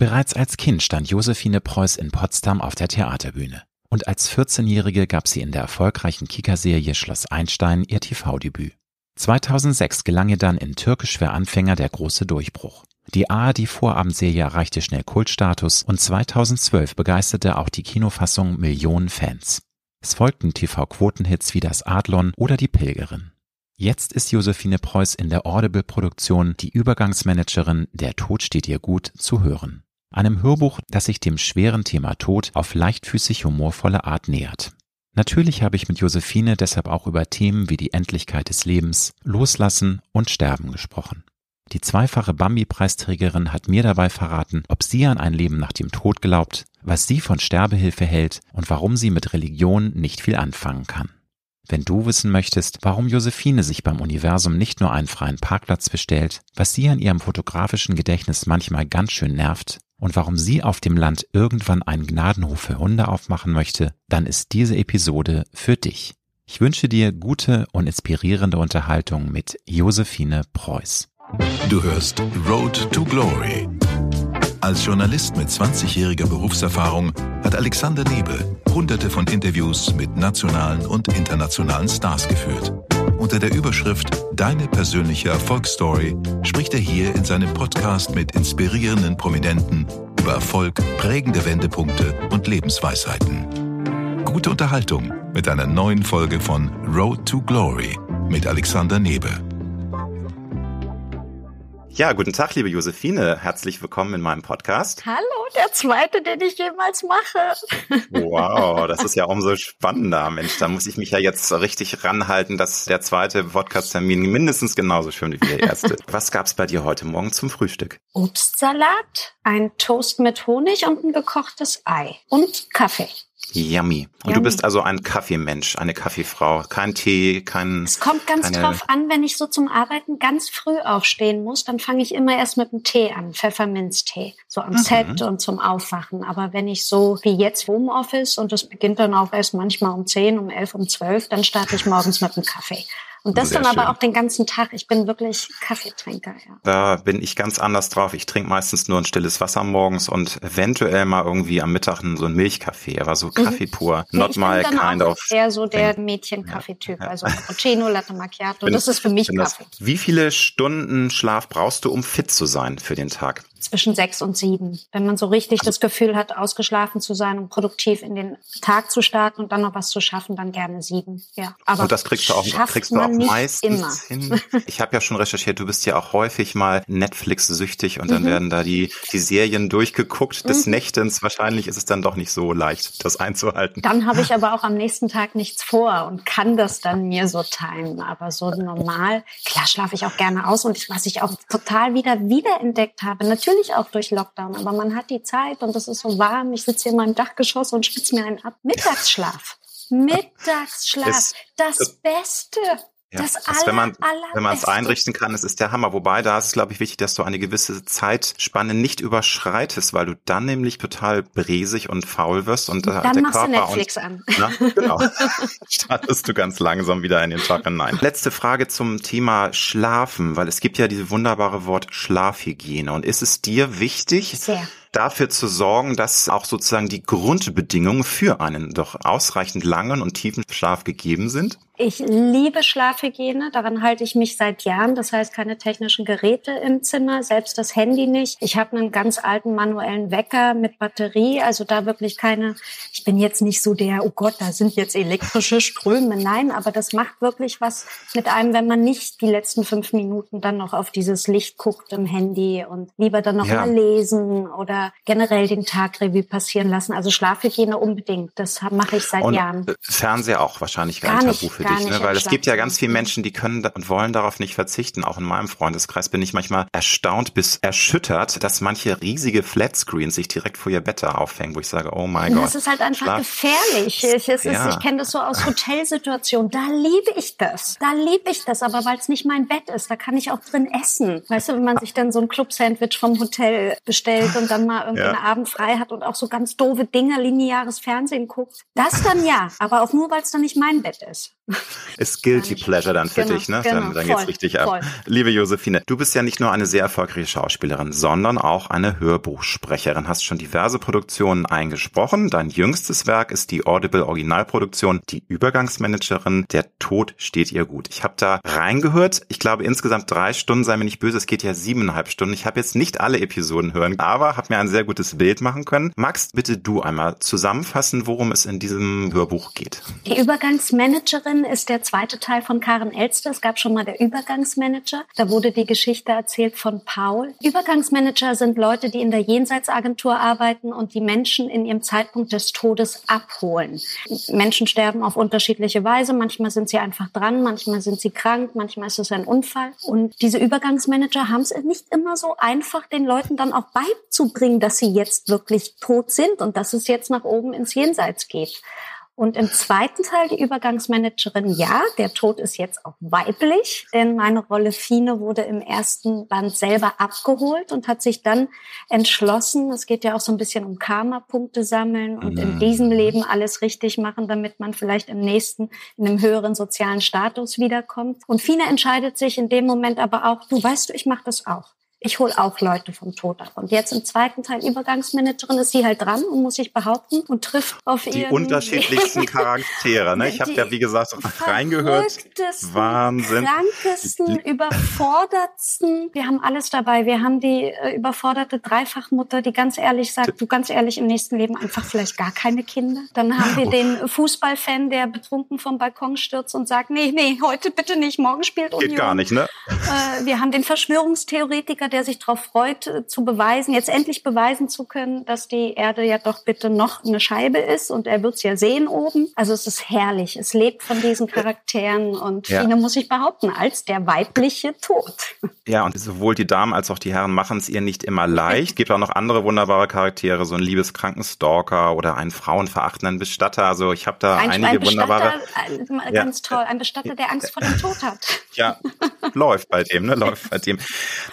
Bereits als Kind stand Josephine Preuß in Potsdam auf der Theaterbühne. Und als 14-Jährige gab sie in der erfolgreichen Kika-Serie Schloss Einstein ihr TV-Debüt. 2006 gelang ihr dann in Türkisch für Anfänger der große Durchbruch. Die ARD-Vorabendserie erreichte schnell Kultstatus und 2012 begeisterte auch die Kinofassung Millionen Fans. Es folgten TV-Quotenhits wie das Adlon oder die Pilgerin. Jetzt ist Josephine Preuß in der Audible-Produktion die Übergangsmanagerin Der Tod steht ihr gut zu hören. Einem Hörbuch, das sich dem schweren Thema Tod auf leichtfüßig humorvolle Art nähert. Natürlich habe ich mit Josephine deshalb auch über Themen wie die Endlichkeit des Lebens, Loslassen und Sterben gesprochen. Die zweifache Bambi-Preisträgerin hat mir dabei verraten, ob sie an ein Leben nach dem Tod glaubt, was sie von Sterbehilfe hält und warum sie mit Religion nicht viel anfangen kann. Wenn du wissen möchtest, warum Josephine sich beim Universum nicht nur einen freien Parkplatz bestellt, was sie an ihrem fotografischen Gedächtnis manchmal ganz schön nervt und warum sie auf dem Land irgendwann einen Gnadenhof für Hunde aufmachen möchte, dann ist diese Episode für dich. Ich wünsche dir gute und inspirierende Unterhaltung mit Josephine Preuß. Du hörst Road to Glory. Als Journalist mit 20-jähriger Berufserfahrung hat Alexander Nebel hunderte von Interviews mit nationalen und internationalen Stars geführt. Unter der Überschrift Deine persönliche Erfolgsstory spricht er hier in seinem Podcast mit inspirierenden Prominenten über Erfolg, prägende Wendepunkte und Lebensweisheiten. Gute Unterhaltung mit einer neuen Folge von Road to Glory mit Alexander Nebel. Ja, guten Tag, liebe Josephine. Herzlich willkommen in meinem Podcast. Hallo, der zweite, den ich jemals mache. Wow, das ist ja umso spannender. Mensch, da muss ich mich ja jetzt richtig ranhalten, dass der zweite Podcast-Termin mindestens genauso schön wie der erste. Was gab's bei dir heute Morgen zum Frühstück? Obstsalat, ein Toast mit Honig und ein gekochtes Ei und Kaffee. Yummy. Und Yummy. du bist also ein Kaffeemensch, eine Kaffeefrau. Kein Tee, kein. Es kommt ganz keine... drauf an, wenn ich so zum Arbeiten ganz früh aufstehen muss, dann fange ich immer erst mit einem Tee an, Pfefferminztee, so am mhm. Set und zum Aufwachen. Aber wenn ich so wie jetzt Homeoffice und das beginnt dann auch erst manchmal um 10, um 11, um 12, dann starte ich morgens mit einem Kaffee. Und das Sehr dann aber schön. auch den ganzen Tag. Ich bin wirklich Kaffeetrinker, ja. Da bin ich ganz anders drauf. Ich trinke meistens nur ein stilles Wasser morgens und eventuell mal irgendwie am Mittag so ein Milchkaffee, aber so mhm. Kaffee mhm. pur. Not ja, my kind of. Eher so der Mädchen-Kaffeetyp, ja. also Cappuccino, Latte Macchiato. Bin, das ist für mich Kaffee. Das, wie viele Stunden Schlaf brauchst du, um fit zu sein für den Tag? Zwischen sechs und sieben. Wenn man so richtig das Gefühl hat, ausgeschlafen zu sein und produktiv in den Tag zu starten und dann noch was zu schaffen, dann gerne sieben. Ja. Aber und das kriegst du auch, kriegst du auch meistens immer. hin. Ich habe ja schon recherchiert, du bist ja auch häufig mal Netflix-süchtig und dann mhm. werden da die, die Serien durchgeguckt des mhm. Nächtens. Wahrscheinlich ist es dann doch nicht so leicht, das einzuhalten. Dann habe ich aber auch am nächsten Tag nichts vor und kann das dann mir so timen. Aber so normal, klar schlafe ich auch gerne aus und was ich auch total wieder wiederentdeckt habe. Natürlich natürlich auch durch Lockdown, aber man hat die Zeit und es ist so warm. Ich sitze hier in meinem Dachgeschoss und schwitze mir einen ab. Mittagsschlaf. Mittagsschlaf. Das, das, das Beste. Ja, das also wenn man wenn man es einrichten kann, es ist der Hammer. Wobei da ist es glaube ich wichtig, dass du eine gewisse Zeitspanne nicht überschreitest, weil du dann nämlich total bresig und faul wirst und dann der machst Körper du Netflix und, an. Na, genau. Startest du ganz langsam wieder in den Tag hinein. Letzte Frage zum Thema Schlafen, weil es gibt ja diese wunderbare Wort Schlafhygiene und ist es dir wichtig? Sehr dafür zu sorgen, dass auch sozusagen die Grundbedingungen für einen doch ausreichend langen und tiefen Schlaf gegeben sind? Ich liebe Schlafhygiene, daran halte ich mich seit Jahren. Das heißt, keine technischen Geräte im Zimmer, selbst das Handy nicht. Ich habe einen ganz alten manuellen Wecker mit Batterie, also da wirklich keine, ich bin jetzt nicht so der, oh Gott, da sind jetzt elektrische Ströme. Nein, aber das macht wirklich was mit einem, wenn man nicht die letzten fünf Minuten dann noch auf dieses Licht guckt im Handy und lieber dann noch ja. mal lesen oder generell den Tag Revue passieren lassen. Also Schlafhygiene unbedingt. Das mache ich seit und Jahren. Fernseher auch wahrscheinlich gar, gar ein Tabu für dich, ne? weil es gibt ja ganz viele Menschen, die können und wollen darauf nicht verzichten. Auch in meinem Freundeskreis bin ich manchmal erstaunt bis erschüttert, dass manche riesige Flatscreens sich direkt vor ihr Bett aufhängen, wo ich sage, oh mein Gott. Das ist halt einfach Schlaf. gefährlich. Ich, ist, ja. ich kenne das so aus Hotelsituationen. Da liebe ich das. Da liebe ich das, aber weil es nicht mein Bett ist, da kann ich auch drin essen. Weißt du, wenn man sich dann so ein Club-Sandwich vom Hotel bestellt und dann mal irgendwie ja. einen Abend frei hat und auch so ganz doofe Dinge, lineares Fernsehen guckt. Das dann ja, aber auch nur, weil es dann nicht mein Bett ist. Ist Guilty Pleasure dann für genau, dich, ne? Genau, dann dann geht's richtig ab. Voll. Liebe Josephine, du bist ja nicht nur eine sehr erfolgreiche Schauspielerin, sondern auch eine Hörbuchsprecherin. Hast schon diverse Produktionen eingesprochen. Dein jüngstes Werk ist die Audible Originalproduktion Die Übergangsmanagerin. Der Tod steht ihr gut. Ich habe da reingehört. Ich glaube insgesamt drei Stunden, sei mir nicht böse, es geht ja siebeneinhalb Stunden. Ich habe jetzt nicht alle Episoden hören, aber habe mir ein sehr gutes Bild machen können. Magst bitte du einmal zusammenfassen, worum es in diesem Hörbuch geht? Die Übergangsmanagerin ist der zweite Teil von Karen Elster. Es gab schon mal der Übergangsmanager. Da wurde die Geschichte erzählt von Paul. Übergangsmanager sind Leute, die in der Jenseitsagentur arbeiten und die Menschen in ihrem Zeitpunkt des Todes abholen. Menschen sterben auf unterschiedliche Weise. Manchmal sind sie einfach dran, manchmal sind sie krank, manchmal ist es ein Unfall. Und diese Übergangsmanager haben es nicht immer so einfach, den Leuten dann auch beizubringen, dass sie jetzt wirklich tot sind und dass es jetzt nach oben ins Jenseits geht. Und im zweiten Teil die Übergangsmanagerin, ja, der Tod ist jetzt auch weiblich, denn meine Rolle Fine wurde im ersten Band selber abgeholt und hat sich dann entschlossen, es geht ja auch so ein bisschen um Karma-Punkte sammeln und mhm. in diesem Leben alles richtig machen, damit man vielleicht im nächsten in einem höheren sozialen Status wiederkommt. Und Fine entscheidet sich in dem Moment aber auch, du weißt du, ich mache das auch ich hole auch Leute vom Tod ab. Und jetzt im zweiten Teil Übergangsmanagerin ist sie halt dran und muss sich behaupten und trifft auf die unterschiedlichsten Charaktere. Ne? Ich habe ja wie gesagt reingehört. Wahnsinn. Krankesten, überfordertsten. Wir haben alles dabei. Wir haben die äh, überforderte Dreifachmutter, die ganz ehrlich sagt, du ganz ehrlich im nächsten Leben einfach vielleicht gar keine Kinder. Dann haben wir den Fußballfan, der betrunken vom Balkon stürzt und sagt, nee, nee, heute bitte nicht, morgen spielt Union. Geht gar nicht, ne? Äh, wir haben den Verschwörungstheoretiker, der sich darauf freut, äh, zu beweisen, jetzt endlich beweisen zu können, dass die Erde ja doch bitte noch eine Scheibe ist und er wird es ja sehen oben. Also es ist herrlich. Es lebt von diesen Charakteren und ja. Fine muss ich behaupten, als der weibliche Tod. Ja, und sowohl die Damen als auch die Herren machen es ihr nicht immer leicht. Es gibt auch noch andere wunderbare Charaktere, so ein liebeskranken Stalker oder einen frauenverachtenden Bestatter. Also ich habe da ein, einige ein wunderbare. Ein, ganz ja. toll, ein Bestatter, der Angst vor dem Tod hat. Ja, läuft bei dem, ne? Läuft bei dem.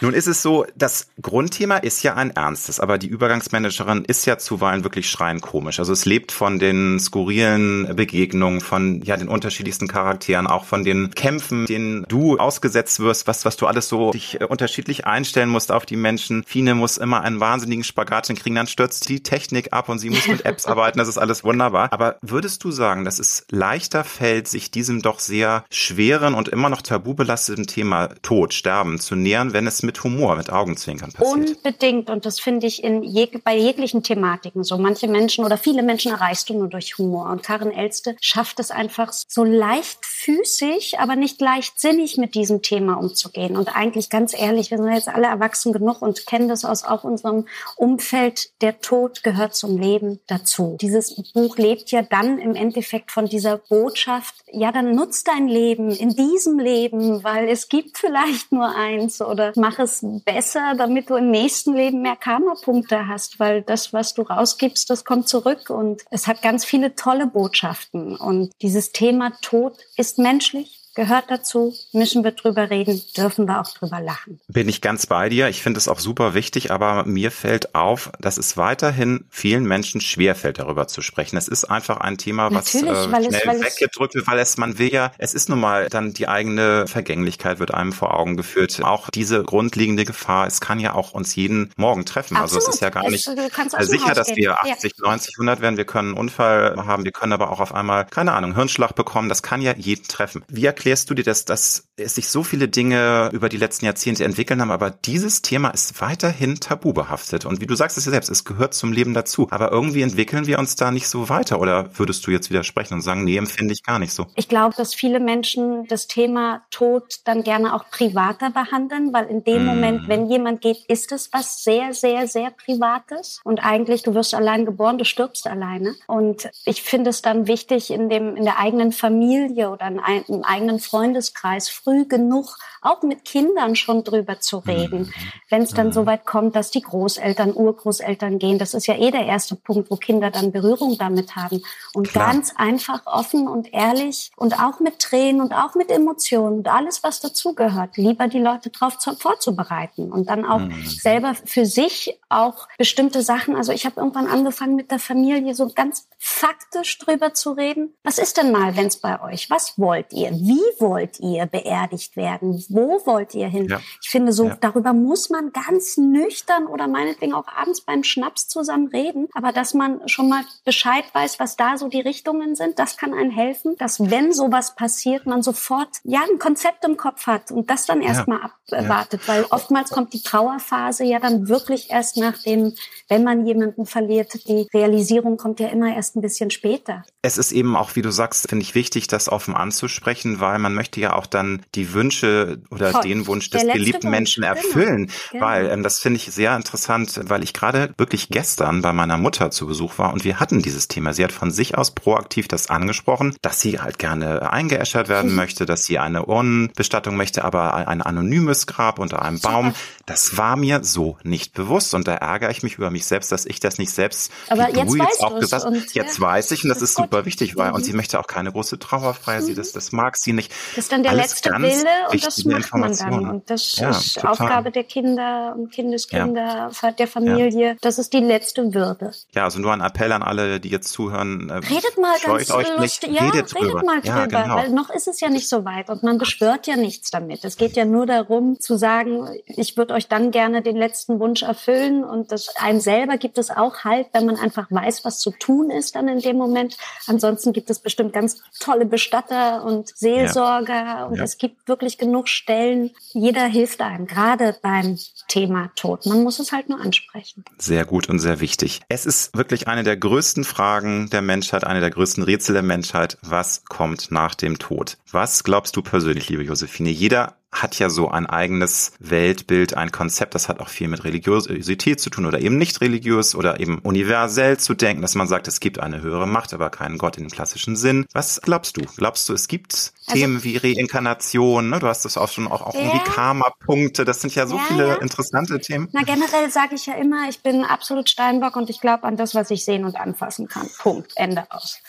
Nun ist es so, so, das Grundthema ist ja ein ernstes, aber die Übergangsmanagerin ist ja zuweilen wirklich schreiend komisch. Also es lebt von den skurrilen Begegnungen, von ja den unterschiedlichsten Charakteren, auch von den Kämpfen, denen du ausgesetzt wirst, was, was du alles so dich äh, unterschiedlich einstellen musst auf die Menschen. Fine muss immer einen wahnsinnigen Spagat hinkriegen, dann stürzt die Technik ab und sie muss mit Apps arbeiten, das ist alles wunderbar. Aber würdest du sagen, dass es leichter fällt, sich diesem doch sehr schweren und immer noch tabubelasteten Thema Tod, Sterben zu nähern, wenn es mit Humor mit Augenzwinkern passiert. Unbedingt. Und das finde ich in jeg bei jeglichen Thematiken so. Manche Menschen oder viele Menschen erreichst du nur durch Humor. Und Karin Elste schafft es einfach so leichtfüßig, aber nicht leichtsinnig mit diesem Thema umzugehen. Und eigentlich ganz ehrlich, wir sind jetzt alle erwachsen genug und kennen das aus auch unserem Umfeld. Der Tod gehört zum Leben dazu. Dieses Buch lebt ja dann im Endeffekt von dieser Botschaft, ja, dann nutzt dein Leben in diesem Leben, weil es gibt vielleicht nur eins oder mach es besser, damit du im nächsten Leben mehr Karma-Punkte hast, weil das, was du rausgibst, das kommt zurück und es hat ganz viele tolle Botschaften. Und dieses Thema Tod ist menschlich gehört dazu, müssen wir drüber reden, dürfen wir auch drüber lachen. Bin ich ganz bei dir. Ich finde es auch super wichtig, aber mir fällt auf, dass es weiterhin vielen Menschen schwerfällt, darüber zu sprechen. Es ist einfach ein Thema, was äh, schnell es, weggedrückt wird, weil es, man will ja, es ist nun mal dann die eigene Vergänglichkeit wird einem vor Augen geführt. Auch diese grundlegende Gefahr, es kann ja auch uns jeden Morgen treffen. Absolut. Also es ist ja gar nicht es, sicher, dass wir 80, ja. 90, 100 werden. Wir können einen Unfall haben, wir können aber auch auf einmal, keine Ahnung, Hirnschlag bekommen. Das kann ja jeden treffen. Wie erklärt erklärst du dir das, dass es sich so viele Dinge über die letzten Jahrzehnte entwickeln haben, aber dieses Thema ist weiterhin tabu behaftet. Und wie du sagst es ja selbst, es gehört zum Leben dazu. Aber irgendwie entwickeln wir uns da nicht so weiter. Oder würdest du jetzt widersprechen und sagen, nee, empfinde ich gar nicht so? Ich glaube, dass viele Menschen das Thema Tod dann gerne auch privater behandeln, weil in dem mm. Moment, wenn jemand geht, ist es was sehr, sehr, sehr Privates. Und eigentlich, du wirst allein geboren, du stirbst alleine. Und ich finde es dann wichtig, in dem, in der eigenen Familie oder im eigenen Freundeskreis früh genug auch mit Kindern schon drüber zu reden. Mhm. Wenn es dann mhm. so weit kommt, dass die Großeltern, Urgroßeltern gehen, das ist ja eh der erste Punkt, wo Kinder dann Berührung damit haben. Und Klar. ganz einfach offen und ehrlich und auch mit Tränen und auch mit Emotionen und alles, was dazugehört, lieber die Leute drauf zu, vorzubereiten und dann auch mhm. selber für sich auch bestimmte Sachen. Also ich habe irgendwann angefangen mit der Familie so ganz faktisch drüber zu reden. Was ist denn mal, wenn es bei euch? Was wollt ihr? Wie wollt ihr beerdigt werden? Wo wollt ihr hin? Ja. Ich finde, so ja. darüber muss man ganz nüchtern oder meinetwegen auch abends beim Schnaps zusammen reden. Aber dass man schon mal Bescheid weiß, was da so die Richtungen sind, das kann einem helfen, dass wenn sowas passiert, man sofort ja ein Konzept im Kopf hat und das dann erstmal ja. abwartet. Weil oftmals kommt die Trauerphase ja dann wirklich erst nach dem, wenn man jemanden verliert. Die Realisierung kommt ja immer erst ein bisschen später. Es ist eben auch, wie du sagst, finde ich wichtig, das offen anzusprechen, weil man möchte ja auch dann die Wünsche oder Voll. den Wunsch des geliebten Wunsch. Menschen genau. erfüllen. Genau. Weil ähm, das finde ich sehr interessant, weil ich gerade wirklich gestern bei meiner Mutter zu Besuch war und wir hatten dieses Thema. Sie hat von sich aus proaktiv das angesprochen, dass sie halt gerne eingeäschert werden mhm. möchte, dass sie eine Urnenbestattung möchte, aber ein anonymes Grab unter einem. Baum. Das war mir so nicht bewusst und da ärgere ich mich über mich selbst, dass ich das nicht selbst, aber jetzt, du jetzt auch gesagt hast, jetzt ja. weiß ich und das ist, ist super wichtig, weil mhm. und sie möchte auch keine große Trauerfeier, mhm. sie das, das mag sie nicht. Das ist dann der Alles letzte Wille und das macht man dann. Und das ja, ist total. Aufgabe der Kinder und Kindeskinder, ja. der Familie. Ja. Das ist die letzte Würde. Ja, also nur ein Appell an alle, die jetzt zuhören. Äh, redet mal ganz euch lustig. Ja, redet, redet mal drüber, genau. weil noch ist es ja nicht so weit und man beschwört ja nichts damit. Es geht ja nur darum zu sagen, ich würde euch dann gerne den letzten Wunsch erfüllen und das einem selber gibt es auch halt, wenn man einfach weiß, was zu tun ist dann in dem Moment. Ansonsten gibt es bestimmt ganz tolle Bestatter und Seelsorger und es gibt wirklich genug Stellen, jeder hilft einem, gerade beim Thema Tod. Man muss es halt nur ansprechen. Sehr gut und sehr wichtig. Es ist wirklich eine der größten Fragen der Menschheit, eine der größten Rätsel der Menschheit. Was kommt nach dem Tod? Was glaubst du persönlich, liebe Josephine? Jeder hat ja so ein eigenes Weltbild, ein Konzept, das hat auch viel mit Religiosität zu tun oder eben nicht religiös oder eben universell zu denken, dass man sagt, es gibt eine höhere Macht, aber keinen Gott dem klassischen Sinn. Was glaubst du? Glaubst du, es gibt also, Themen wie Reinkarnation, ne? du hast das auch schon auch, auch ja. irgendwie Karma-Punkte, das sind ja so ja, viele ja. interessante Themen. Na generell sage ich ja immer, ich bin absolut Steinbock und ich glaube an das, was ich sehen und anfassen kann. Punkt. Ende aus.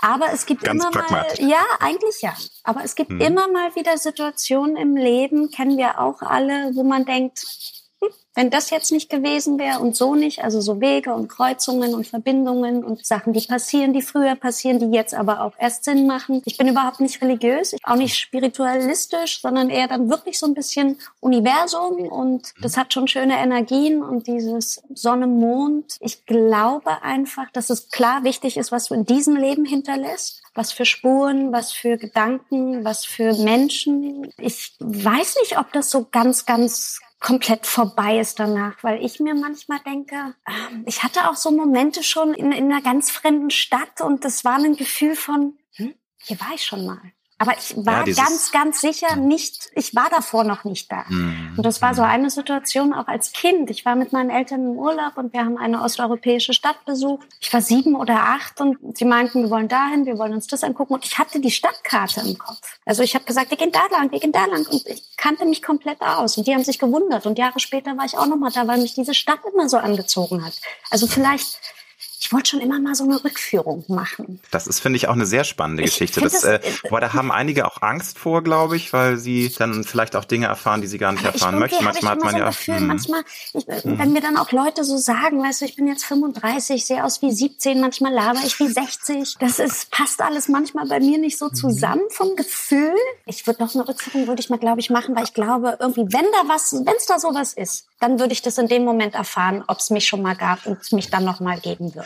Aber es gibt Ganz immer mal, ja, eigentlich ja. Aber es gibt hm. immer mal wieder Situationen im Leben, kennen wir auch alle, wo man denkt, wenn das jetzt nicht gewesen wäre und so nicht, also so Wege und Kreuzungen und Verbindungen und Sachen, die passieren, die früher passieren, die jetzt aber auch erst Sinn machen. Ich bin überhaupt nicht religiös, auch nicht spiritualistisch, sondern eher dann wirklich so ein bisschen Universum und das hat schon schöne Energien und dieses Sonne, Mond. Ich glaube einfach, dass es klar wichtig ist, was du in diesem Leben hinterlässt was für Spuren, was für Gedanken, was für Menschen. Ich weiß nicht, ob das so ganz, ganz komplett vorbei ist danach, weil ich mir manchmal denke, ähm, ich hatte auch so Momente schon in, in einer ganz fremden Stadt und das war ein Gefühl von, hm, hier war ich schon mal. Aber ich war ja, ganz, ganz sicher nicht, ich war davor noch nicht da. Mhm. Und das war so eine Situation auch als Kind. Ich war mit meinen Eltern im Urlaub und wir haben eine osteuropäische Stadt besucht. Ich war sieben oder acht und sie meinten, wir wollen dahin, wir wollen uns das angucken. Und ich hatte die Stadtkarte im Kopf. Also ich habe gesagt, wir gehen da lang, wir gehen da lang. Und ich kannte mich komplett aus. Und die haben sich gewundert. Und Jahre später war ich auch nochmal da, weil mich diese Stadt immer so angezogen hat. Also vielleicht ich wollte schon immer mal so eine Rückführung machen. Das ist, finde ich, auch eine sehr spannende ich Geschichte. Das, das, äh, aber da haben einige auch Angst vor, glaube ich, weil sie dann vielleicht auch Dinge erfahren, die sie gar nicht erfahren möchten. Manchmal hat man so ja. Gefühl, hm. Manchmal, ich, hm. wenn mir dann auch Leute so sagen, weißt du, ich bin jetzt 35, sehe aus wie 17, manchmal laber ich wie 60. Das ist, passt alles manchmal bei mir nicht so zusammen vom Gefühl. Ich würde noch eine Rückführung, würde ich mal, glaube ich, machen, weil ich glaube, irgendwie, wenn da was, wenn es da sowas ist, dann würde ich das in dem Moment erfahren, ob es mich schon mal gab und es mich dann noch mal geben wird.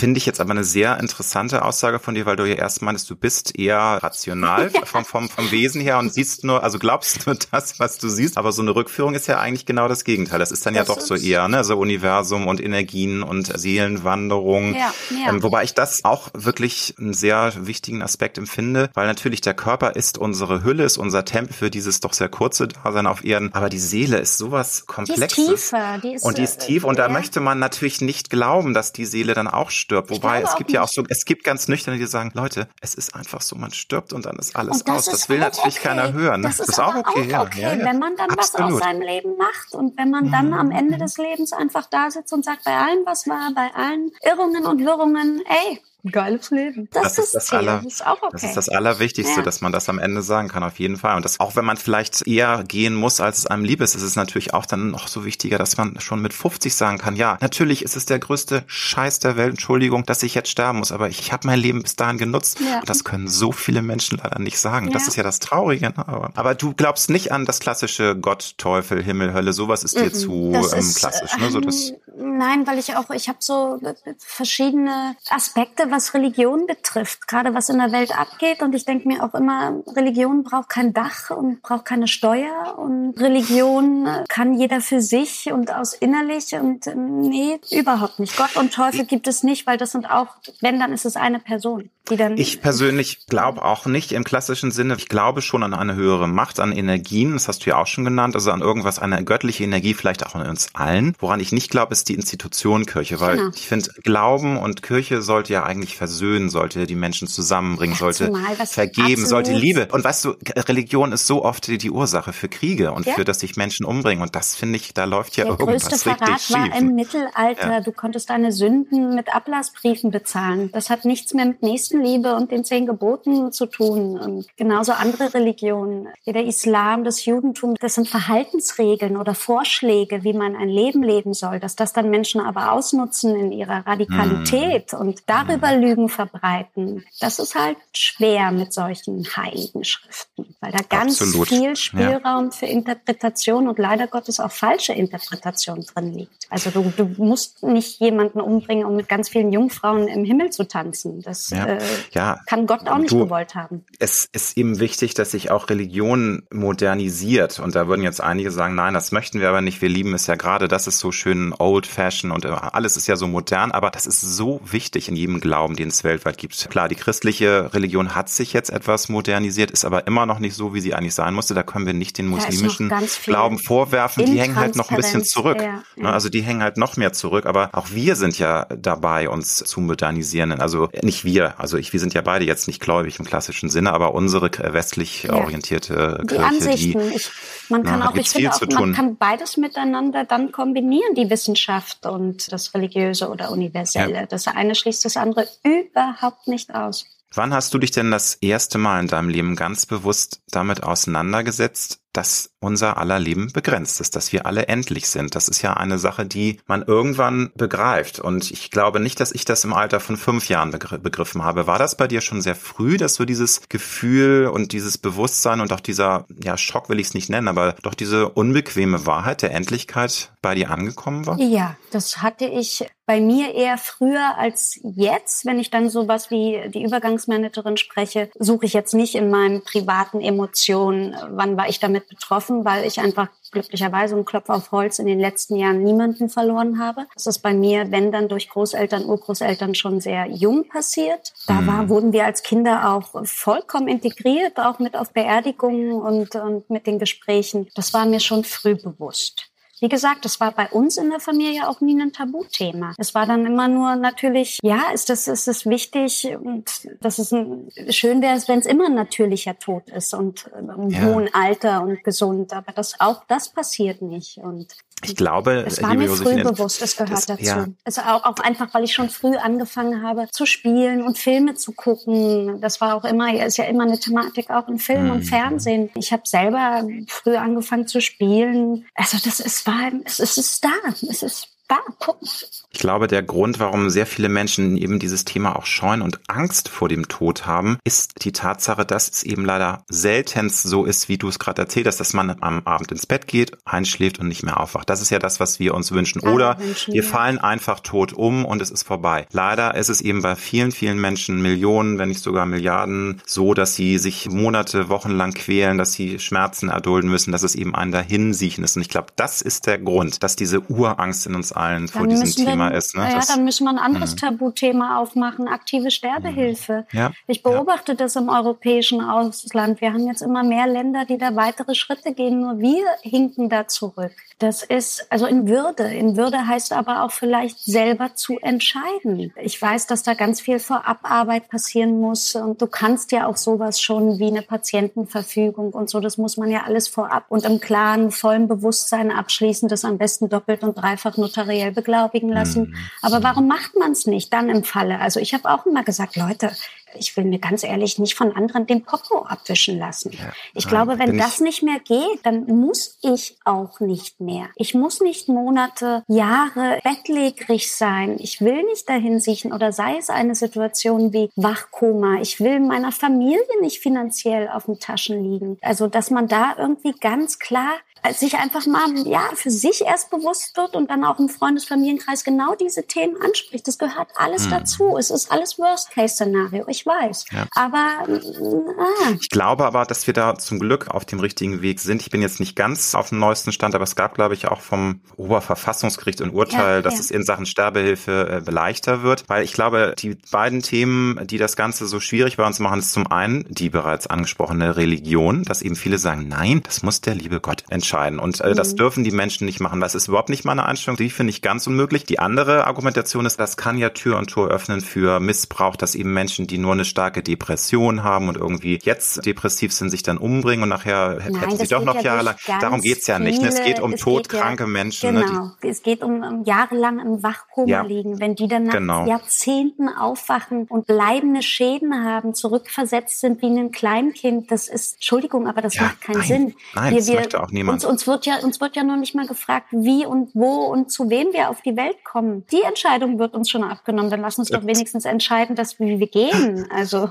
Finde ich jetzt aber eine sehr interessante Aussage von dir, weil du ja erst meinst, du bist eher rational ja. vom, vom, vom Wesen her und siehst nur, also glaubst nur das, was du siehst. Aber so eine Rückführung ist ja eigentlich genau das Gegenteil. Das ist dann das ja doch so eher, ne, so Universum und Energien und Seelenwanderung. Ja, ja. Ähm, wobei ich das auch wirklich einen sehr wichtigen Aspekt empfinde, weil natürlich der Körper ist unsere Hülle, ist unser Tempel für dieses doch sehr kurze Dasein auf Erden. Aber die Seele ist sowas Komplexes. Die ist tiefer. Die ist, und die ist tief. Und da möchte man natürlich nicht glauben, dass die Seele dann auch stirbt stirbt. Wobei es gibt ja auch so, es gibt ganz nüchterne, die sagen, Leute, es ist einfach so, man stirbt und dann ist alles das aus. Ist das will natürlich okay. keiner hören. Das, das ist, auch okay. Auch okay. Ja, ja. Wenn man dann Absolut. was aus seinem Leben macht und wenn man dann mhm. am Ende des Lebens einfach da sitzt und sagt, bei allem, was war, bei allen Irrungen und Wirrungen, ey, geiles Leben. Das, das ist das, Aller, das ist auch okay. Das ist das Allerwichtigste, ja. dass man das am Ende sagen kann, auf jeden Fall. Und das, auch wenn man vielleicht eher gehen muss, als es einem lieb ist, ist es natürlich auch dann noch so wichtiger, dass man schon mit 50 sagen kann, ja, natürlich ist es der größte Scheiß der Welt, Entschuldigung, dass ich jetzt sterben muss, aber ich habe mein Leben bis dahin genutzt. Ja. Und das können so viele Menschen leider nicht sagen. Ja. Das ist ja das Traurige. Ne? Aber, aber, du glaubst nicht an das klassische Gott, Teufel, Himmel, Hölle, sowas ist dir mhm. zu ähm, ist, klassisch. Ne? So das Nein, weil ich auch, ich habe so verschiedene Aspekte, was Religion betrifft, gerade was in der Welt abgeht. Und ich denke mir auch immer, Religion braucht kein Dach und braucht keine Steuer. Und Religion kann jeder für sich und aus innerlich. Und nee, überhaupt nicht. Gott und Teufel gibt es nicht, weil das sind auch, wenn, dann ist es eine Person. Die dann ich persönlich glaube auch nicht im klassischen Sinne. Ich glaube schon an eine höhere Macht, an Energien, das hast du ja auch schon genannt, also an irgendwas, eine göttliche Energie, vielleicht auch in uns allen. Woran ich nicht glaube, ist die Institution Kirche, weil genau. ich finde, Glauben und Kirche sollte ja eigentlich versöhnen, sollte die Menschen zusammenbringen, sollte Zumal, vergeben, sollte Liebe. Und weißt du, Religion ist so oft die Ursache für Kriege und ja. für, dass sich Menschen umbringen. Und das finde ich, da läuft ja Der irgendwas größte richtig Verrat schief. war im Mittelalter. Ja. Du konntest deine Sünden mit Ablassbriefen bezahlen. Das hat nichts mehr mit Nächstenliebe und den zehn Geboten zu tun. Und genauso andere Religionen. Der Islam, das Judentum, das sind Verhaltensregeln oder Vorschläge, wie man ein Leben leben soll. Dass das dann Menschen aber ausnutzen in ihrer Radikalität hm. und darüber Lügen verbreiten, das ist halt schwer mit solchen heiligen Schriften, weil da ganz Absolut. viel Spielraum ja. für Interpretation und leider Gottes auch falsche Interpretation drin liegt. Also du, du musst nicht jemanden umbringen, um mit ganz vielen Jungfrauen im Himmel zu tanzen. Das ja. Äh, ja. kann Gott auch nicht du, gewollt haben. Es ist eben wichtig, dass sich auch Religion modernisiert. Und da würden jetzt einige sagen, nein, das möchten wir aber nicht. Wir lieben es ja gerade, das ist so schön old-fashioned und alles ist ja so modern. Aber das ist so wichtig in jedem Glauben, den es weltweit gibt. Klar, die christliche Religion hat sich jetzt etwas modernisiert, ist aber immer noch nicht so, wie sie eigentlich sein musste. Da können wir nicht den muslimischen Glauben vorwerfen. Die hängen halt noch ein bisschen zurück. Ja, ja. Also die hängen halt noch mehr zurück. Aber auch wir sind ja dabei, uns zu modernisieren. Also nicht wir, also ich, wir sind ja beide jetzt nicht gläubig im klassischen Sinne, aber unsere westlich ja. orientierte die Kirche, Ansichten. die ich, man kann auch, ich finde auch, man kann beides miteinander dann kombinieren, die Wissenschaft und das Religiöse oder Universelle. Das eine schließt das andere überhaupt nicht aus. Wann hast du dich denn das erste Mal in deinem Leben ganz bewusst damit auseinandergesetzt, dass unser aller Leben begrenzt ist, dass wir alle endlich sind. Das ist ja eine Sache, die man irgendwann begreift. Und ich glaube nicht, dass ich das im Alter von fünf Jahren begriffen habe. War das bei dir schon sehr früh, dass so dieses Gefühl und dieses Bewusstsein und auch dieser, ja, Schock will ich es nicht nennen, aber doch diese unbequeme Wahrheit der Endlichkeit bei dir angekommen war? Ja, das hatte ich bei mir eher früher als jetzt. Wenn ich dann sowas wie die Übergangsmanagerin spreche, suche ich jetzt nicht in meinen privaten Emotionen, wann war ich damit betroffen, weil ich einfach glücklicherweise und Klopf auf Holz in den letzten Jahren niemanden verloren habe. Das ist bei mir, wenn dann durch Großeltern, Urgroßeltern schon sehr jung passiert. Da war, mhm. wurden wir als Kinder auch vollkommen integriert, auch mit auf Beerdigungen und, und mit den Gesprächen. Das war mir schon früh bewusst. Wie gesagt, das war bei uns in der Familie auch nie ein Tabuthema. Es war dann immer nur natürlich, ja, ist das, ist das wichtig und dass es ein, schön wäre, wenn es immer ein natürlicher Tod ist und im ja. hohen Alter und gesund. Aber das, auch das passiert nicht. Und ich glaube, es war mir früh bewusst, es gehört das, dazu. Ja. Es auch, auch einfach, weil ich schon früh angefangen habe zu spielen und Filme zu gucken. Das war auch immer, ist ja immer eine Thematik auch in Film mhm. und Fernsehen. Ich habe selber früh angefangen zu spielen. Also das ist war, es ist da, es ist da, Punkt. Ich glaube, der Grund, warum sehr viele Menschen eben dieses Thema auch scheuen und Angst vor dem Tod haben, ist die Tatsache, dass es eben leider seltenst so ist, wie du es gerade erzählt hast, dass man am Abend ins Bett geht, einschläft und nicht mehr aufwacht. Das ist ja das, was wir uns wünschen. Oder Menschen, wir ja. fallen einfach tot um und es ist vorbei. Leider ist es eben bei vielen, vielen Menschen, Millionen, wenn nicht sogar Milliarden, so, dass sie sich Monate, Wochen lang quälen, dass sie Schmerzen erdulden müssen, dass es eben ein Dahinsiechen ist. Und ich glaube, das ist der Grund, dass diese Urangst in uns allen vor diesem Thema wir, ist. Ne? Ja, das, dann müssen wir ein anderes mh. Tabuthema aufmachen, aktive Sterbehilfe. Ja, ich beobachte ja. das im europäischen Ausland. Wir haben jetzt immer mehr Länder, die da weitere Schritte gehen. Nur wir hinken da zurück. Das ist also in Würde. In Würde heißt aber auch vielleicht selber zu entscheiden. Ich weiß, dass da ganz viel Vorabarbeit passieren muss und du kannst ja auch sowas schon wie eine Patientenverfügung und so. Das muss man ja alles vorab und im klaren, vollen Bewusstsein abschließen, das am besten doppelt und dreifach notariell beglaubigen lassen. Mhm. Aber warum macht man es nicht dann im Falle? Also ich habe auch immer gesagt, Leute, ich will mir ganz ehrlich nicht von anderen den Popo abwischen lassen. Ja, ich nein, glaube, wenn das nicht mehr geht, dann muss ich auch nicht mehr. Ich muss nicht Monate, Jahre bettlägerig sein. Ich will nicht dahin siechen oder sei es eine Situation wie Wachkoma. Ich will meiner Familie nicht finanziell auf den Taschen liegen. Also, dass man da irgendwie ganz klar sich einfach mal ja für sich erst bewusst wird und dann auch im Freundesfamilienkreis genau diese Themen anspricht. Das gehört alles hm. dazu. Es ist alles Worst-Case-Szenario. Ich weiß. Ja. Aber ah. ich glaube aber, dass wir da zum Glück auf dem richtigen Weg sind. Ich bin jetzt nicht ganz auf dem neuesten Stand, aber es gab, glaube ich, auch vom Oberverfassungsgericht ein Urteil, ja, dass ja. es in Sachen Sterbehilfe äh, leichter wird, weil ich glaube, die beiden Themen, die das Ganze so schwierig bei uns machen, ist zum einen die bereits angesprochene Religion, dass eben viele sagen, nein, das muss der liebe Gott entscheiden entscheiden. Und äh, mhm. das dürfen die Menschen nicht machen. Das ist überhaupt nicht meine Einstellung. Die finde ich ganz unmöglich. Die andere Argumentation ist, das kann ja Tür und Tor öffnen für Missbrauch, dass eben Menschen, die nur eine starke Depression haben und irgendwie jetzt depressiv sind, sich dann umbringen und nachher Nein, hätten sie doch noch ja jahrelang. Darum geht's ja nicht. es geht um todkranke ja, Menschen. Ne, genau. Ne, es geht um, um jahrelang im Wachkoma liegen. Wenn die dann nach genau. Jahrzehnten aufwachen und bleibende Schäden haben, zurückversetzt sind wie ein Kleinkind, das ist, Entschuldigung, aber das macht keinen nein, Sinn. Nein, wir, das möchte auch niemand. Uns, uns, wird ja, uns wird ja noch nicht mal gefragt, wie und wo und zu wem wir auf die Welt kommen. Die Entscheidung wird uns schon abgenommen. Dann lass uns doch wenigstens entscheiden, dass wir, wir gehen. Also.